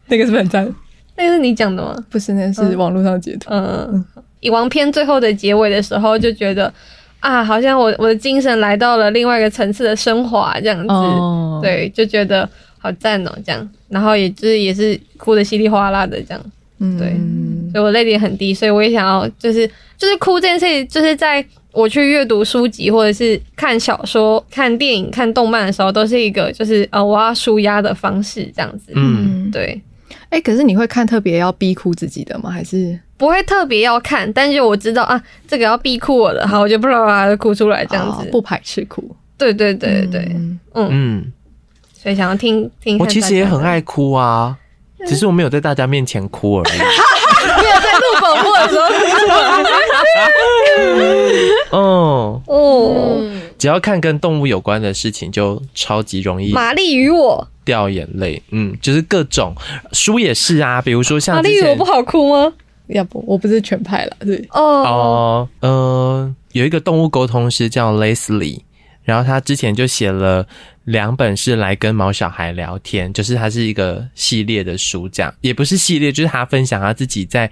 那个是不是很赞？那个是你讲的吗？不是，那个、是网络上截图。嗯，蚁王篇最后的结尾的时候，就觉得啊，好像我我的精神来到了另外一个层次的升华，这样子，oh. 对，就觉得好赞哦，这样，然后也就是也是哭的稀里哗啦的这样。嗯，对，所以我泪点很低，所以我也想要，就是就是哭这件事，就是在我去阅读书籍或者是看小说、看电影、看动漫的时候，都是一个就是呃我要舒压的方式，这样子。嗯，对。哎、欸，可是你会看特别要逼哭自己的吗？还是不会特别要看？但是我知道啊，这个要逼哭我的，好，我就不知道把它哭出来，这样子，哦、不排斥哭。对对对对嗯，嗯所以想要听听。我其实也很爱哭啊。(laughs) 只是我没有在大家面前哭而已，(laughs) 没有在录广播的时候哭。(laughs) 哦。哦，只要看跟动物有关的事情，就超级容易。玛丽与我。掉眼泪，嗯，就是各种书也是啊，比如说像玛丽与我不好哭吗？要不我不是全派了，对。哦。哦，呃，有一个动物沟通师叫 Leslie，然后他之前就写了。两本是来跟毛小孩聊天，就是它是一个系列的书，这样也不是系列，就是他分享他自己在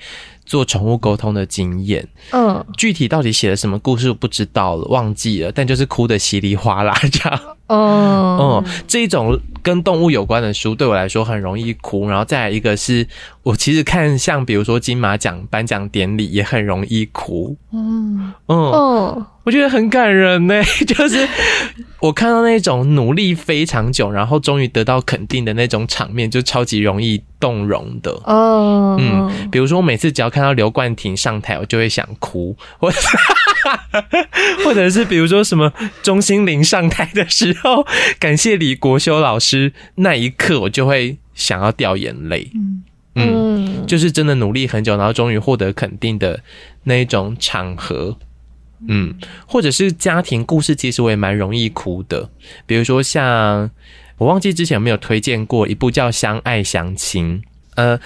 做宠物沟通的经验。嗯，具体到底写了什么故事我不知道了，忘记了，但就是哭的稀里哗啦这样。哦，嗯，这一种跟动物有关的书对我来说很容易哭，然后再来一个是我其实看像比如说金马奖颁奖典礼也很容易哭。嗯嗯。哦我觉得很感人呢，(laughs) 就是我看到那种努力非常久，然后终于得到肯定的那种场面，就超级容易动容的。哦，嗯，比如说我每次只要看到刘冠廷上台，我就会想哭，或 (laughs) 者或者是比如说什么钟欣凌上台的时候，感谢李国修老师，那一刻我就会想要掉眼泪。嗯嗯，就是真的努力很久，然后终于获得肯定的那一种场合。嗯，或者是家庭故事，其实我也蛮容易哭的。比如说像我忘记之前有没有推荐过一部叫《相爱相亲》。呃，《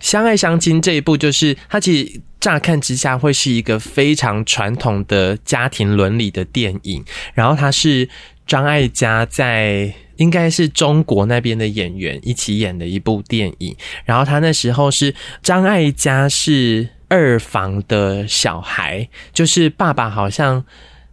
相爱相亲》这一部就是它其实乍看之下会是一个非常传统的家庭伦理的电影，然后它是张艾嘉在应该是中国那边的演员一起演的一部电影，然后他那时候是张艾嘉是。二房的小孩，就是爸爸好像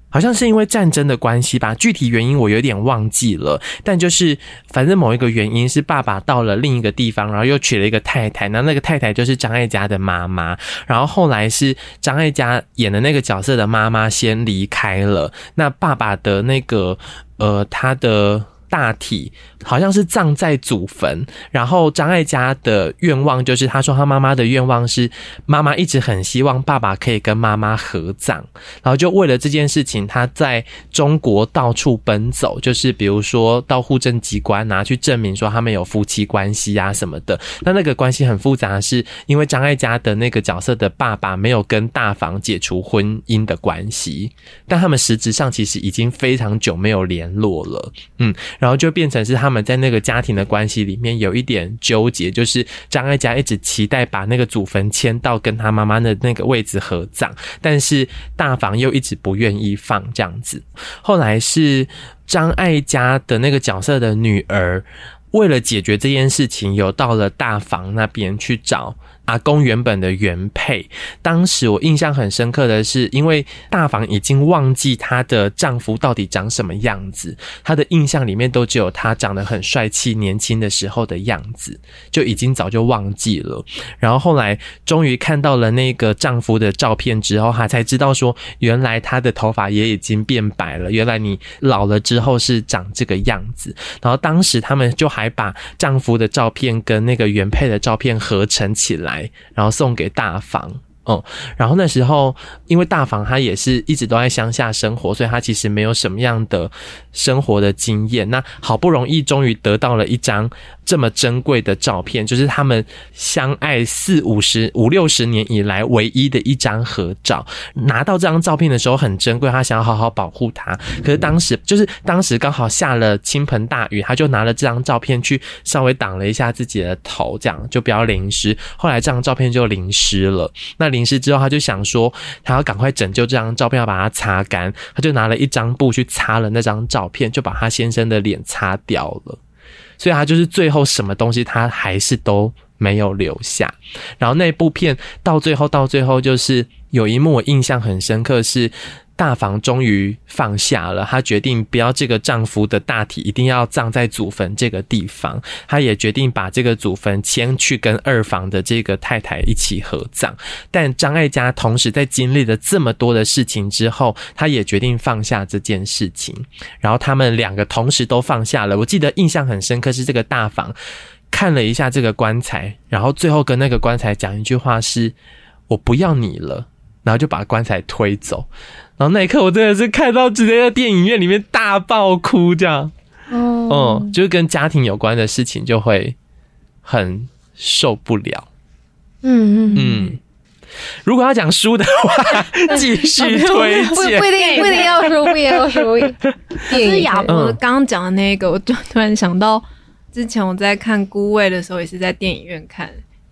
好像是因为战争的关系吧，具体原因我有点忘记了。但就是反正某一个原因是爸爸到了另一个地方，然后又娶了一个太太，那那个太太就是张艾嘉的妈妈。然后后来是张艾嘉演的那个角色的妈妈先离开了，那爸爸的那个呃他的。大体好像是葬在祖坟，然后张艾嘉的愿望就是，他说他妈妈的愿望是，妈妈一直很希望爸爸可以跟妈妈合葬，然后就为了这件事情，他在中国到处奔走，就是比如说到户政机关拿去证明说他们有夫妻关系啊什么的。那那个关系很复杂，是因为张艾嘉的那个角色的爸爸没有跟大房解除婚姻的关系，但他们实质上其实已经非常久没有联络了，嗯。然后就变成是他们在那个家庭的关系里面有一点纠结，就是张艾嘉一直期待把那个祖坟迁到跟他妈妈的那个位置合葬，但是大房又一直不愿意放这样子。后来是张艾嘉的那个角色的女儿，为了解决这件事情，有到了大房那边去找。阿公原本的原配，当时我印象很深刻的是，因为大房已经忘记她的丈夫到底长什么样子，她的印象里面都只有他长得很帅气、年轻的时候的样子，就已经早就忘记了。然后后来终于看到了那个丈夫的照片之后，她才知道说，原来他的头发也已经变白了。原来你老了之后是长这个样子。然后当时他们就还把丈夫的照片跟那个原配的照片合成起来。然后送给大房。嗯，然后那时候，因为大房他也是一直都在乡下生活，所以他其实没有什么样的生活的经验。那好不容易终于得到了一张这么珍贵的照片，就是他们相爱四五十五六十年以来唯一的一张合照。拿到这张照片的时候很珍贵，他想要好好保护它。可是当时就是当时刚好下了倾盆大雨，他就拿了这张照片去稍微挡了一下自己的头，这样就不要淋湿。后来这张照片就淋湿了。那淋湿之后，他就想说，他要赶快拯救这张照片，要把它擦干。他就拿了一张布去擦了那张照片，就把他先生的脸擦掉了。所以，他就是最后什么东西，他还是都没有留下。然后那部片到最后，到最后就是有一幕我印象很深刻是。大房终于放下了，她决定不要这个丈夫的大体一定要葬在祖坟这个地方，她也决定把这个祖坟迁去跟二房的这个太太一起合葬。但张艾嘉同时在经历了这么多的事情之后，她也决定放下这件事情。然后他们两个同时都放下了。我记得印象很深刻是这个大房看了一下这个棺材，然后最后跟那个棺材讲一句话是：“我不要你了。”然后就把棺材推走。然后那一刻，我真的是看到直接在电影院里面大爆哭，这样，哦、嗯，就是跟家庭有关的事情就会很受不了。嗯嗯嗯。如果要讲书的话，(laughs) 继续推荐，不不一定不一定要书，不一定要书。可是亚博刚刚讲的那个，我就突然想到，之前我在看《孤味》的时候，也是在电影院看。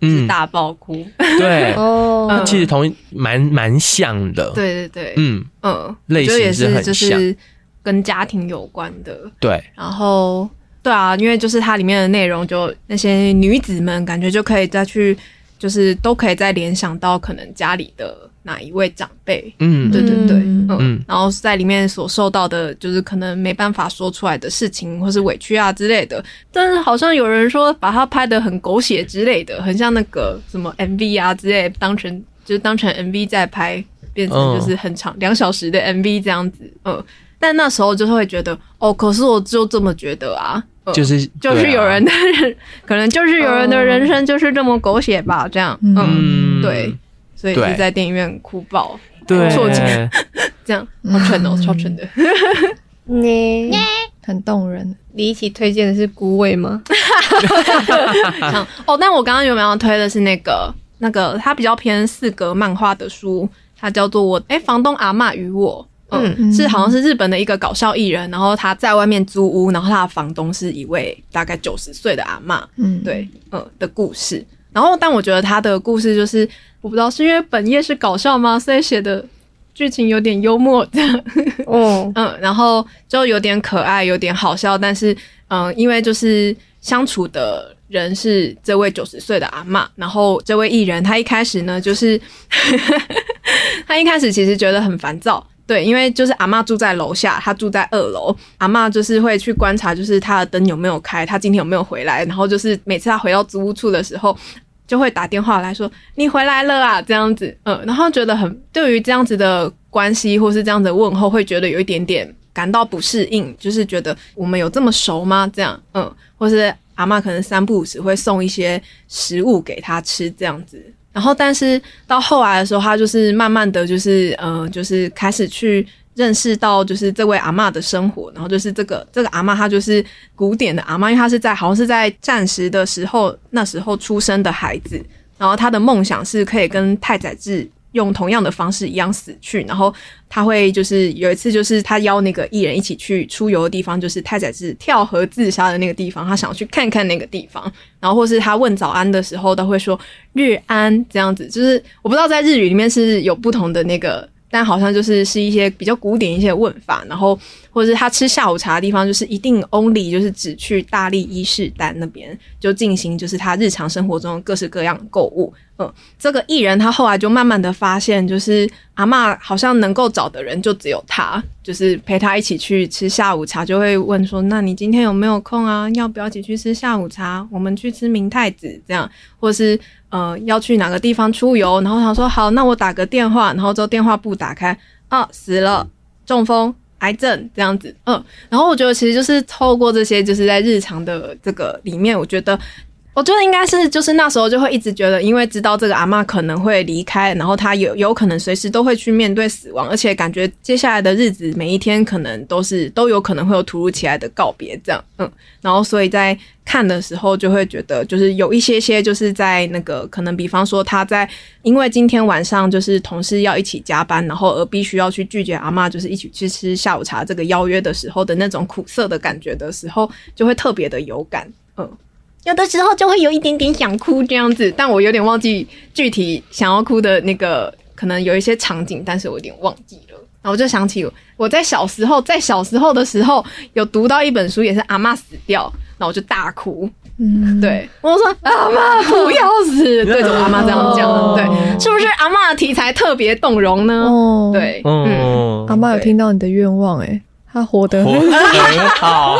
是大爆哭，嗯、对。哦，其实同蛮蛮像的，对对对，嗯。嗯，类型是很像，跟家庭有关的，对，然后对啊，因为就是它里面的内容，就那些女子们感觉就可以再去，就是都可以再联想到可能家里的。哪一位长辈？嗯，对对对，嗯，嗯，然后在里面所受到的，就是可能没办法说出来的事情，或是委屈啊之类的。但是好像有人说把它拍得很狗血之类的，很像那个什么 MV 啊之类，当成就是当成 MV 在拍，变成就是很长两小时的 MV 这样子。嗯，但那时候就会觉得，哦，可是我就这么觉得啊，嗯、就是就是有人的人，啊、可能就是有人的人生就是这么狗血吧，这样，嗯，嗯。对。所以就在电影院哭爆，对，(laughs) 这样好蠢哦，超蠢的，你很动人。你一起推荐的是《孤味》吗？(laughs) 哦，但我刚刚有没有推的是那个那个，它比较偏四格漫画的书，它叫做我哎，房东阿嬷与我，嗯，是好像是日本的一个搞笑艺人，然后他在外面租屋，然后他的房东是一位大概九十岁的阿嬷，嗯，对，嗯的故事。然后，但我觉得他的故事就是。我不知道是因为本页是搞笑吗？所以写的剧情有点幽默的，嗯 (laughs) 嗯，然后就有点可爱，有点好笑。但是，嗯，因为就是相处的人是这位九十岁的阿嬷，然后这位艺人他一开始呢，就是 (laughs) 他一开始其实觉得很烦躁，对，因为就是阿嬷住在楼下，他住在二楼，阿嬷就是会去观察，就是他的灯有没有开，他今天有没有回来，然后就是每次他回到租屋处的时候。就会打电话来说你回来了啊，这样子，嗯，然后觉得很对于这样子的关系或是这样子的问候，会觉得有一点点感到不适应，就是觉得我们有这么熟吗？这样，嗯，或是阿嬷可能三不五时会送一些食物给他吃这样子，然后但是到后来的时候，他就是慢慢的就是，嗯，就是开始去。认识到就是这位阿嬷的生活，然后就是这个这个阿嬷，她就是古典的阿嬷，因为她是在好像是在战时的时候那时候出生的孩子，然后她的梦想是可以跟太宰治用同样的方式一样死去。然后他会就是有一次，就是他邀那个艺人一起去出游的地方，就是太宰治跳河自杀的那个地方，他想去看看那个地方。然后或是他问早安的时候，都会说日安这样子。就是我不知道在日语里面是有不同的那个。但好像就是是一些比较古典一些的问法，然后或者是他吃下午茶的地方，就是一定 only 就是只去大利伊势丹那边就进行就是他日常生活中各式各样的购物。嗯，这个艺人他后来就慢慢的发现，就是阿嬷好像能够找的人就只有他，就是陪他一起去吃下午茶，就会问说：“那你今天有没有空啊？要不要一起去吃下午茶？我们去吃明太子这样，或是。”呃，要去哪个地方出游？然后他说好，那我打个电话，然后之后电话簿打开，啊，死了，中风，癌症这样子，嗯，然后我觉得其实就是透过这些，就是在日常的这个里面，我觉得。我觉得应该是，就是那时候就会一直觉得，因为知道这个阿嬷可能会离开，然后他有有可能随时都会去面对死亡，而且感觉接下来的日子每一天可能都是都有可能会有突如其来的告别，这样，嗯，然后所以在看的时候就会觉得，就是有一些些就是在那个可能，比方说他在因为今天晚上就是同事要一起加班，然后而必须要去拒绝阿嬷就是一起去吃下午茶这个邀约的时候的那种苦涩的感觉的时候，就会特别的有感，嗯。有的时候就会有一点点想哭这样子，但我有点忘记具体想要哭的那个，可能有一些场景，但是我有点忘记了。然后我就想起我在小时候，在小时候的时候有读到一本书，也是阿嬷死掉，然后我就大哭。嗯，对，我说阿嬷不要死，对着我阿嬷这样讲，对，(laughs) 是不是阿嬷的题材特别动容呢？哦，对，嗯，阿嬷有听到你的愿望，欸，诶 (laughs) 他活得很好，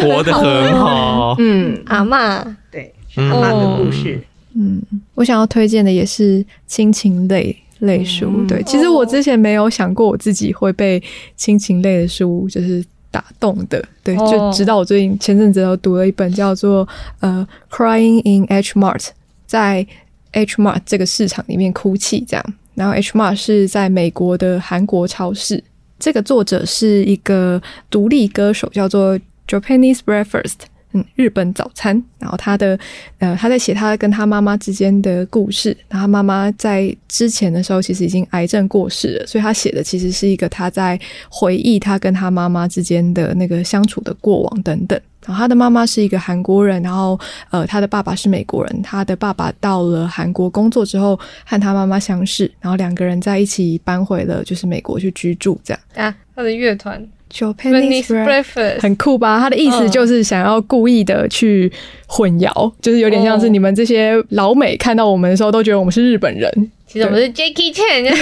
活得很好。嗯，阿嬷，对，阿嬷的故事。嗯，我想要推荐的也是亲情类类书。对，其实我之前没有想过我自己会被亲情类的书就是打动的。对，就直到我最近前阵子又读了一本叫做《呃 Crying in H Mart》，在 H Mart 这个市场里面哭泣这样。然后 H Mart 是在美国的韩国超市。这个作者是一个独立歌手，叫做 Japanese Breakfast，嗯，日本早餐。然后他的呃，他在写他跟他妈妈之间的故事。然后他妈妈在之前的时候其实已经癌症过世了，所以他写的其实是一个他在回忆他跟他妈妈之间的那个相处的过往等等。然后他的妈妈是一个韩国人，然后呃，他的爸爸是美国人。他的爸爸到了韩国工作之后，和他妈妈相识，然后两个人在一起搬回了就是美国去居住，这样。啊，他的乐团 Japanese Breakfast 很酷吧？他的意思就是想要故意的去混淆，嗯、就是有点像是你们这些老美看到我们的时候，都觉得我们是日本人。其实我们是 Jackie Chan，(laughs)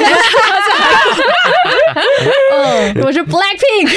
嗯，我是 Blackpink，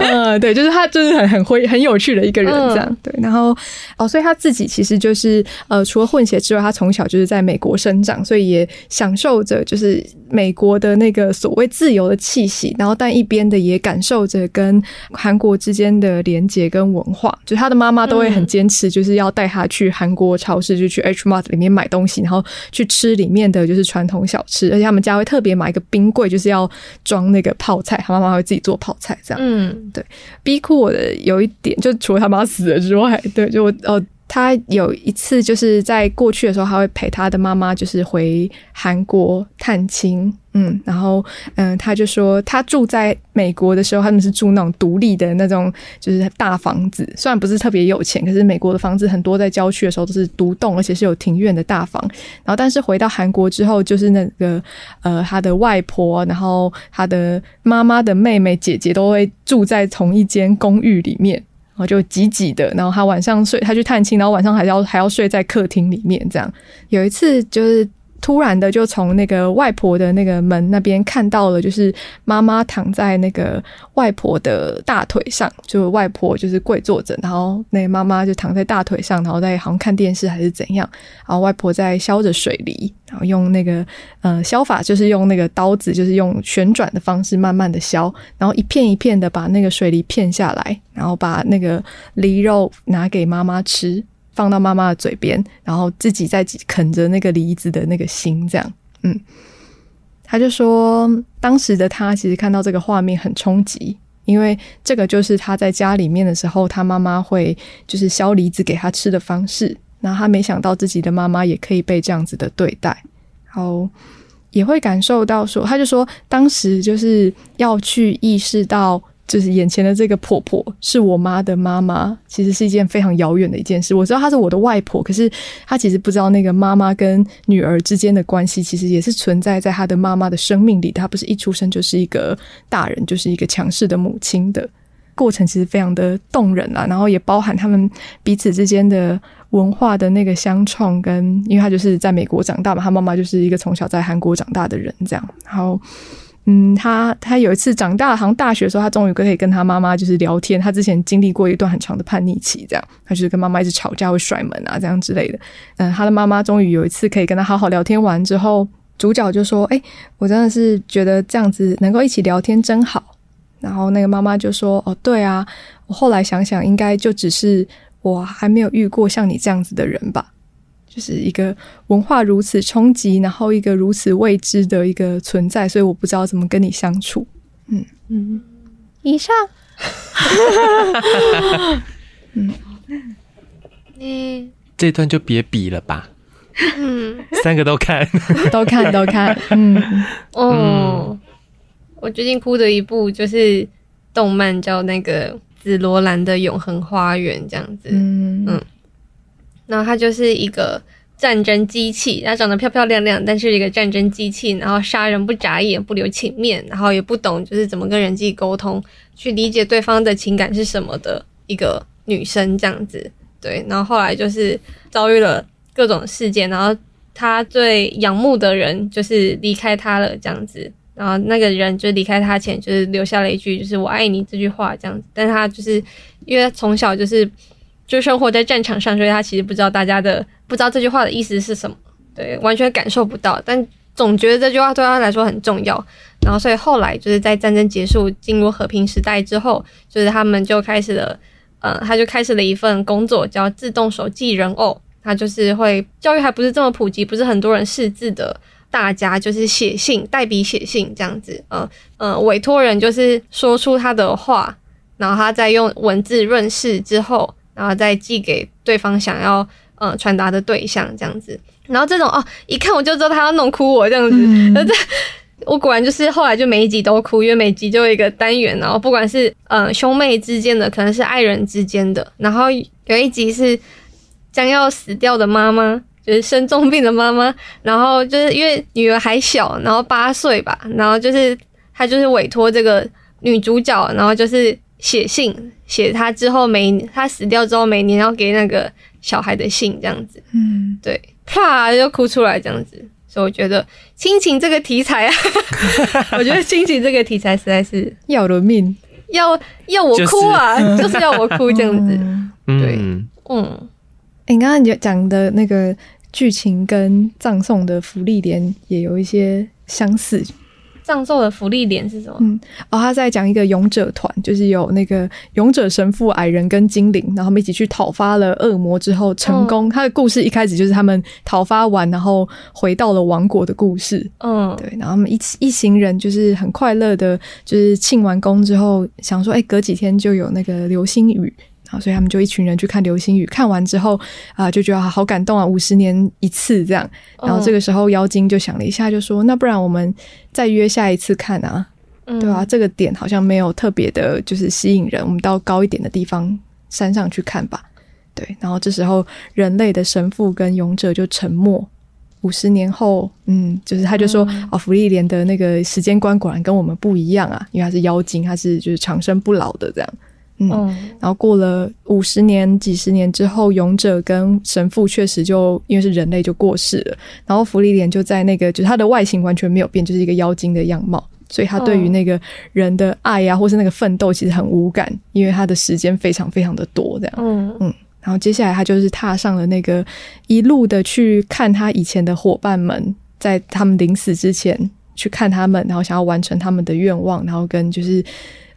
(laughs) 嗯，对，就是他，就是很很会很有趣的一个人，这样对。然后哦，所以他自己其实就是呃，除了混血之外，他从小就是在美国生长，所以也享受着就是美国的那个所谓自由的气息。然后但一边的也感受着跟韩国之间的连结跟文化。就他的妈妈都会很坚持，就是要带他去韩国超市，就去 H Mart 里面买东西，然后。去吃里面的就是传统小吃，而且他们家会特别买一个冰柜，就是要装那个泡菜。他妈妈会自己做泡菜，这样。嗯，对。逼哭我的有一点，就除了他妈死了之外，对，就我哦。他有一次就是在过去的时候，他会陪他的妈妈，就是回韩国探亲，嗯，然后嗯，他就说他住在美国的时候，他们是住那种独立的那种就是大房子，虽然不是特别有钱，可是美国的房子很多在郊区的时候都是独栋，而且是有庭院的大房。然后但是回到韩国之后，就是那个呃，他的外婆，然后他的妈妈的妹妹、姐姐都会住在同一间公寓里面。然后就挤挤的，然后他晚上睡，他去探亲，然后晚上还要还要睡在客厅里面。这样有一次就是突然的，就从那个外婆的那个门那边看到了，就是妈妈躺在那个外婆的大腿上，就外婆就是跪坐着，然后那个妈妈就躺在大腿上，然后在好像看电视还是怎样，然后外婆在削着水梨。然后用那个呃削法，就是用那个刀子，就是用旋转的方式慢慢的削，然后一片一片的把那个水梨片下来，然后把那个梨肉拿给妈妈吃，放到妈妈的嘴边，然后自己在啃着那个梨子的那个心，这样，嗯，他就说当时的他其实看到这个画面很冲击，因为这个就是他在家里面的时候，他妈妈会就是削梨子给他吃的方式。然后他没想到自己的妈妈也可以被这样子的对待，然后也会感受到说，他就说当时就是要去意识到。就是眼前的这个婆婆是我妈的妈妈，其实是一件非常遥远的一件事。我知道她是我的外婆，可是她其实不知道那个妈妈跟女儿之间的关系，其实也是存在在她的妈妈的生命里。她不是一出生就是一个大人，就是一个强势的母亲的过程，其实非常的动人啊。然后也包含他们彼此之间的文化的那个相创，跟因为她就是在美国长大嘛，她妈妈就是一个从小在韩国长大的人，这样。然后。嗯，他他有一次长大，好像大学的时候，他终于可以跟他妈妈就是聊天。他之前经历过一段很长的叛逆期，这样，他就是跟妈妈一直吵架，会甩门啊，这样之类的。嗯，他的妈妈终于有一次可以跟他好好聊天完之后，主角就说：“哎、我真的是觉得这样子能够一起聊天真好。”然后那个妈妈就说：“哦，对啊，我后来想想，应该就只是我还没有遇过像你这样子的人吧。”就是一个文化如此冲击，然后一个如此未知的一个存在，所以我不知道怎么跟你相处。嗯嗯，以上。(laughs) 嗯，这段就别比了吧。嗯，三个都看，(laughs) 都看，都看。嗯哦，我最近哭的一部就是动漫，叫那个紫罗兰的永恒花园，这样子。嗯嗯。然后他就是一个战争机器，他长得漂漂亮亮，但是一个战争机器，然后杀人不眨眼，不留情面，然后也不懂就是怎么跟人际沟通，去理解对方的情感是什么的一个女生这样子。对，然后后来就是遭遇了各种事件，然后他最仰慕的人就是离开他了这样子，然后那个人就离开他前就是留下了一句就是我爱你这句话这样子，但是他就是因为从小就是。就生活在战场上，所以他其实不知道大家的不知道这句话的意思是什么，对，完全感受不到。但总觉得这句话对他来说很重要。然后，所以后来就是在战争结束、进入和平时代之后，就是他们就开始了，呃，他就开始了一份工作，叫自动手记人偶。他就是会教育还不是这么普及，不是很多人识字的，大家就是写信，代笔写信这样子，嗯、嗯，委托人就是说出他的话，然后他再用文字润饰之后。然后再寄给对方想要呃传达的对象这样子，然后这种哦，一看我就知道他要弄哭我这样子，嗯、我果然就是后来就每一集都哭，因为每集就有一个单元，然后不管是呃兄妹之间的，可能是爱人之间的，然后有一集是将要死掉的妈妈，就是生重病的妈妈，然后就是因为女儿还小，然后八岁吧，然后就是她就是委托这个女主角，然后就是。写信，写他之后每他死掉之后每年要给那个小孩的信这样子，嗯，对，啪就哭出来这样子，所以我觉得亲情这个题材啊，(laughs) 我觉得亲情这个题材实在是要了命，要要我哭啊，就是、就是要我哭这样子，对，嗯，嗯，欸、你刚刚你讲的那个剧情跟葬送的福利点也有一些相似。葬送的福利点是什么？嗯，哦，他在讲一个勇者团，就是有那个勇者神父、矮人跟精灵，然后他们一起去讨伐了恶魔之后成功。嗯、他的故事一开始就是他们讨伐完，然后回到了王国的故事。嗯，对，然后他们一起一行人就是很快乐的，就是庆完功之后，想说，哎、欸，隔几天就有那个流星雨。所以他们就一群人去看流星雨，看完之后啊、呃，就觉得好感动啊，五十年一次这样。然后这个时候妖精就想了一下，就说：“那不然我们再约下一次看啊？嗯、对啊，这个点好像没有特别的，就是吸引人，我们到高一点的地方山上去看吧。”对。然后这时候人类的神父跟勇者就沉默。五十年后，嗯，就是他就说：“嗯、哦，芙莉莲的那个时间观果然跟我们不一样啊，因为他是妖精，他是就是长生不老的这样。”嗯，然后过了五十年、几十年之后，勇者跟神父确实就因为是人类就过世了。然后芙莉莲就在那个，就是他的外形完全没有变，就是一个妖精的样貌。所以他对于那个人的爱呀、啊，或是那个奋斗，其实很无感，因为他的时间非常非常的多。这样，嗯嗯。然后接下来他就是踏上了那个一路的去看他以前的伙伴们，在他们临死之前去看他们，然后想要完成他们的愿望，然后跟就是。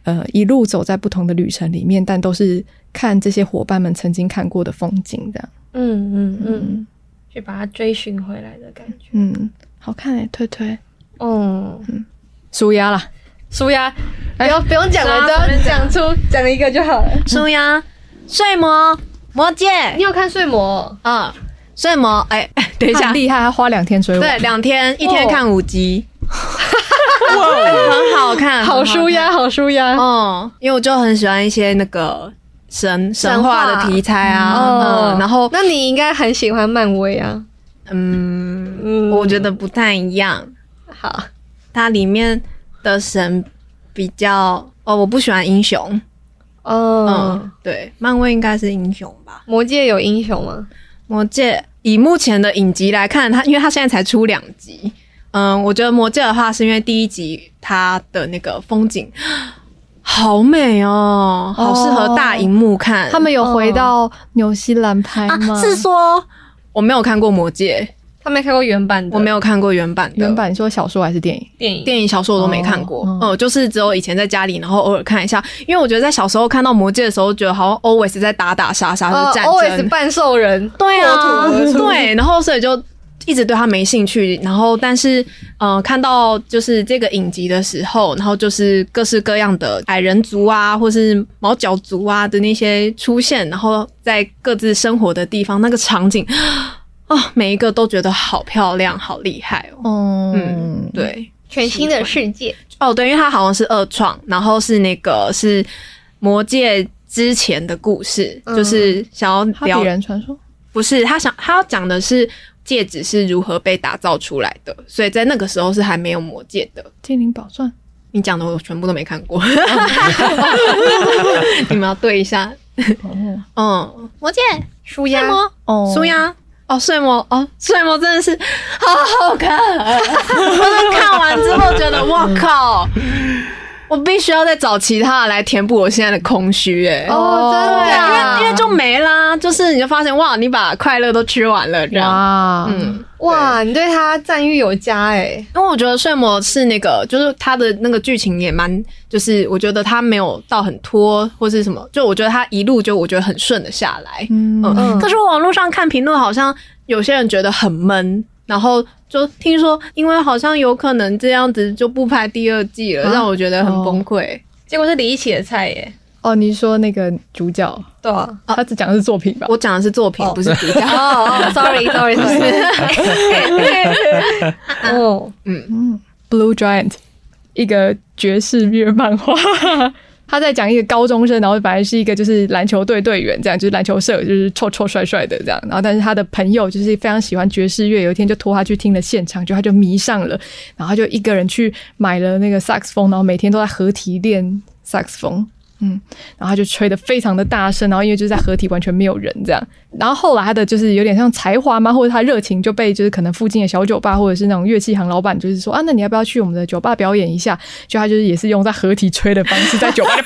呃，一路走在不同的旅程里面，但都是看这些伙伴们曾经看过的风景，这样。嗯嗯嗯，去把它追寻回来的感觉。嗯，好看诶，推推。哦，嗯，舒压啦，舒压，不用不用讲了，只要讲。出讲一个就好了。舒压，睡魔，魔戒，你有看睡魔？啊，睡魔，哎，(laughs) 等一下，厉害，他花两天追，对，两天，一天看五集，(laughs) (laughs) 很好看，好舒压，好舒压。嗯，因为我就很喜欢一些那个神神话的题材啊，嗯，然后，那你应该很喜欢漫威啊？嗯，我觉得不太一样。好，它里面的神比较，哦，我不喜欢英雄。哦，嗯，对，漫威应该是英雄吧？魔界有英雄吗？魔界以目前的影集来看，它因为它现在才出两集，嗯，我觉得魔戒的话是因为第一集它的那个风景好美哦，好适合大荧幕看。他们有回到纽西兰拍吗？啊，是说我没有看过魔戒。他没看过原版的，我没有看过原版的。原版你说小说还是电影？电影、电影、小说我都没看过。嗯，嗯，就是只有以前在家里，然后偶尔看一下。因为我觉得在小时候看到魔戒的时候，觉得好像 always 在打打杀杀，的战争，always 半兽人，对啊，对。然后所以就一直对他没兴趣。然后但是，呃，看到就是这个影集的时候，然后就是各式各样的矮人族啊，或是毛脚族啊的那些出现，然后在各自生活的地方，那个场景。哦，每一个都觉得好漂亮，好厉害哦！嗯，对，全新的世界哦，对，因为它好像是二创，然后是那个是魔界之前的故事，嗯、就是想要聊人传说，不是他想他要讲的是戒指是如何被打造出来的，所以在那个时候是还没有魔戒的。精灵宝钻，你讲的我全部都没看过，(laughs) 你们要对一下。嗯，魔戒舒压。哦，舒压。哦，睡魔。哦，睡魔真的是 (laughs) 好好看，(laughs) 我看完之后觉得，我靠，我必须要再找其他的来填补我现在的空虚，哎，哦，真的，因为因为就没啦，就是你就发现，哇，你把快乐都吃完了，这样，哇。嗯，哇，你对他赞誉有加，哎，因为我觉得睡魔是那个，就是他的那个剧情也蛮，就是我觉得他没有到很拖或是什么，就我觉得他一路就我觉得很顺的下来，嗯。嗯，可是我网络上看评论好像。有些人觉得很闷，然后就听说，因为好像有可能这样子就不拍第二季了，啊、让我觉得很崩溃。哦、结果是李一起的菜耶！哦，你说那个主角？对啊，他只讲的是作品吧？我讲的是作品，哦、不是主角。(laughs) 哦哦，sorry，sorry，sorry。哦，(laughs) (laughs) 嗯嗯，Blue Giant，一个爵士乐漫画。他在讲一个高中生，然后本来是一个就是篮球队队员，这样就是篮球社，就是臭臭帅帅的这样。然后，但是他的朋友就是非常喜欢爵士乐，有一天就拖他去听了现场，就他就迷上了，然后他就一个人去买了那个萨克斯风，然后每天都在合体练萨克斯风。嗯，然后他就吹得非常的大声，然后因为就是在合体完全没有人这样，然后后来他的就是有点像才华嘛，或者他热情就被就是可能附近的小酒吧或者是那种乐器行老板就是说啊，那你要不要去我们的酒吧表演一下？就他就是也是用在合体吹的方式在酒吧。(laughs)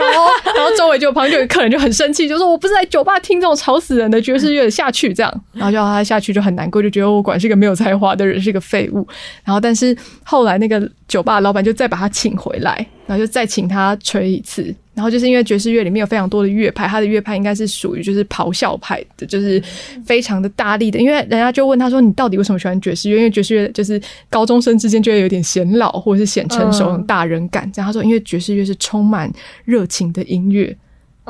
然后，然后周围就旁边就有客人就很生气，就说我不是在酒吧听这种吵死人的爵士乐下去这样，然后叫他下去就很难过，就觉得我管是个没有才华的人，是个废物。然后，但是后来那个酒吧老板就再把他请回来，然后就再请他吹一次。然后就是因为爵士乐里面有非常多的乐派，他的乐派应该是属于就是咆哮派的，就是非常的大力的。因为人家就问他说：“你到底为什么喜欢爵士乐？”因为爵士乐就是高中生之间就会有点显老或者是显成熟、嗯、大人感。这样他说：“因为爵士乐是充满热情的音乐。”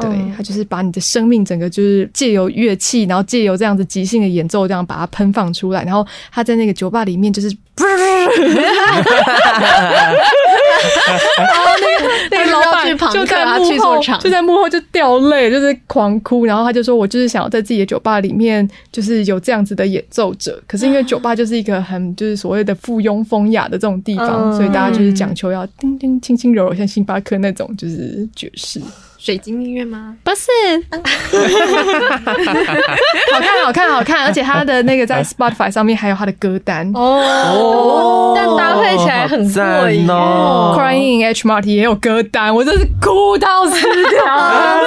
对，他就是把你的生命整个就是借由乐器，然后借由这样子即兴的演奏，这样把它喷放出来。然后他在那个酒吧里面就是，然后那个那个老板就在幕后就在幕后就掉泪，就是狂哭。然后他就说：“我就是想要在自己的酒吧里面，就是有这样子的演奏者。可是因为酒吧就是一个很就是所谓的附庸风雅的这种地方，所以大家就是讲求要叮叮轻轻柔柔，像星巴克那种就是爵士。”水晶音乐吗？不是，(laughs) 好看，好看，好看，而且他的那个在 Spotify 上面还有他的歌单哦，但搭配起来很过瘾哦。Crying in H Mart 也有歌单，我真是哭到死掉了。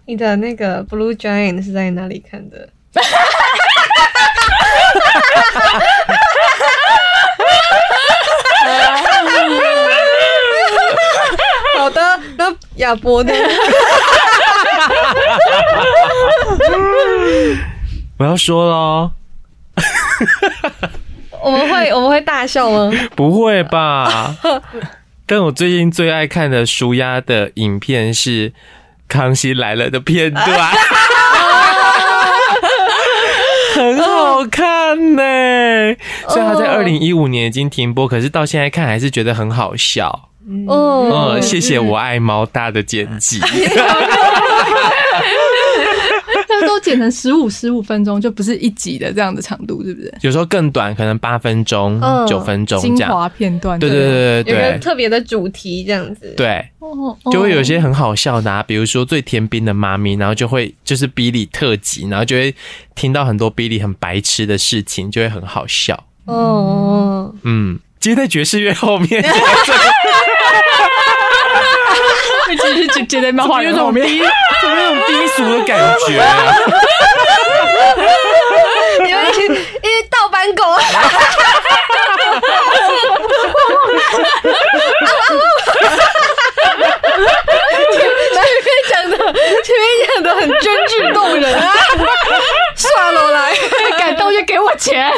(laughs) 你的那个 Blue Giant 是在哪里看的？(laughs) 好的，那亚博呢？我要说了，我们会我们会大笑吗？不会吧？但我最近最爱看的舒压的影片是《康熙来了》的片段，很好看呢。虽然他在二零一五年已经停播，可是到现在看还是觉得很好笑。哦，谢谢我爱猫大的剪辑。它 (laughs) (laughs) 都剪成十五十五分钟，就不是一集的这样的长度，是不是？有时候更短，可能八分钟、九、嗯、分钟这样。精华片段，对对对对对，有个特别的主题这样子。对，就会有一些很好笑的、啊，比如说最天兵的妈咪，然后就会就是比利特辑，然后就会听到很多比利很白痴的事情，就会很好笑。哦，嗯，接在爵士乐后面。(laughs) 继续接在漫画人。后面，(laughs) 有那种低俗的感觉、啊，因为因为盗版狗，前面讲的前面讲的很真挚动人啊，算了来，(laughs) 感动就给我钱。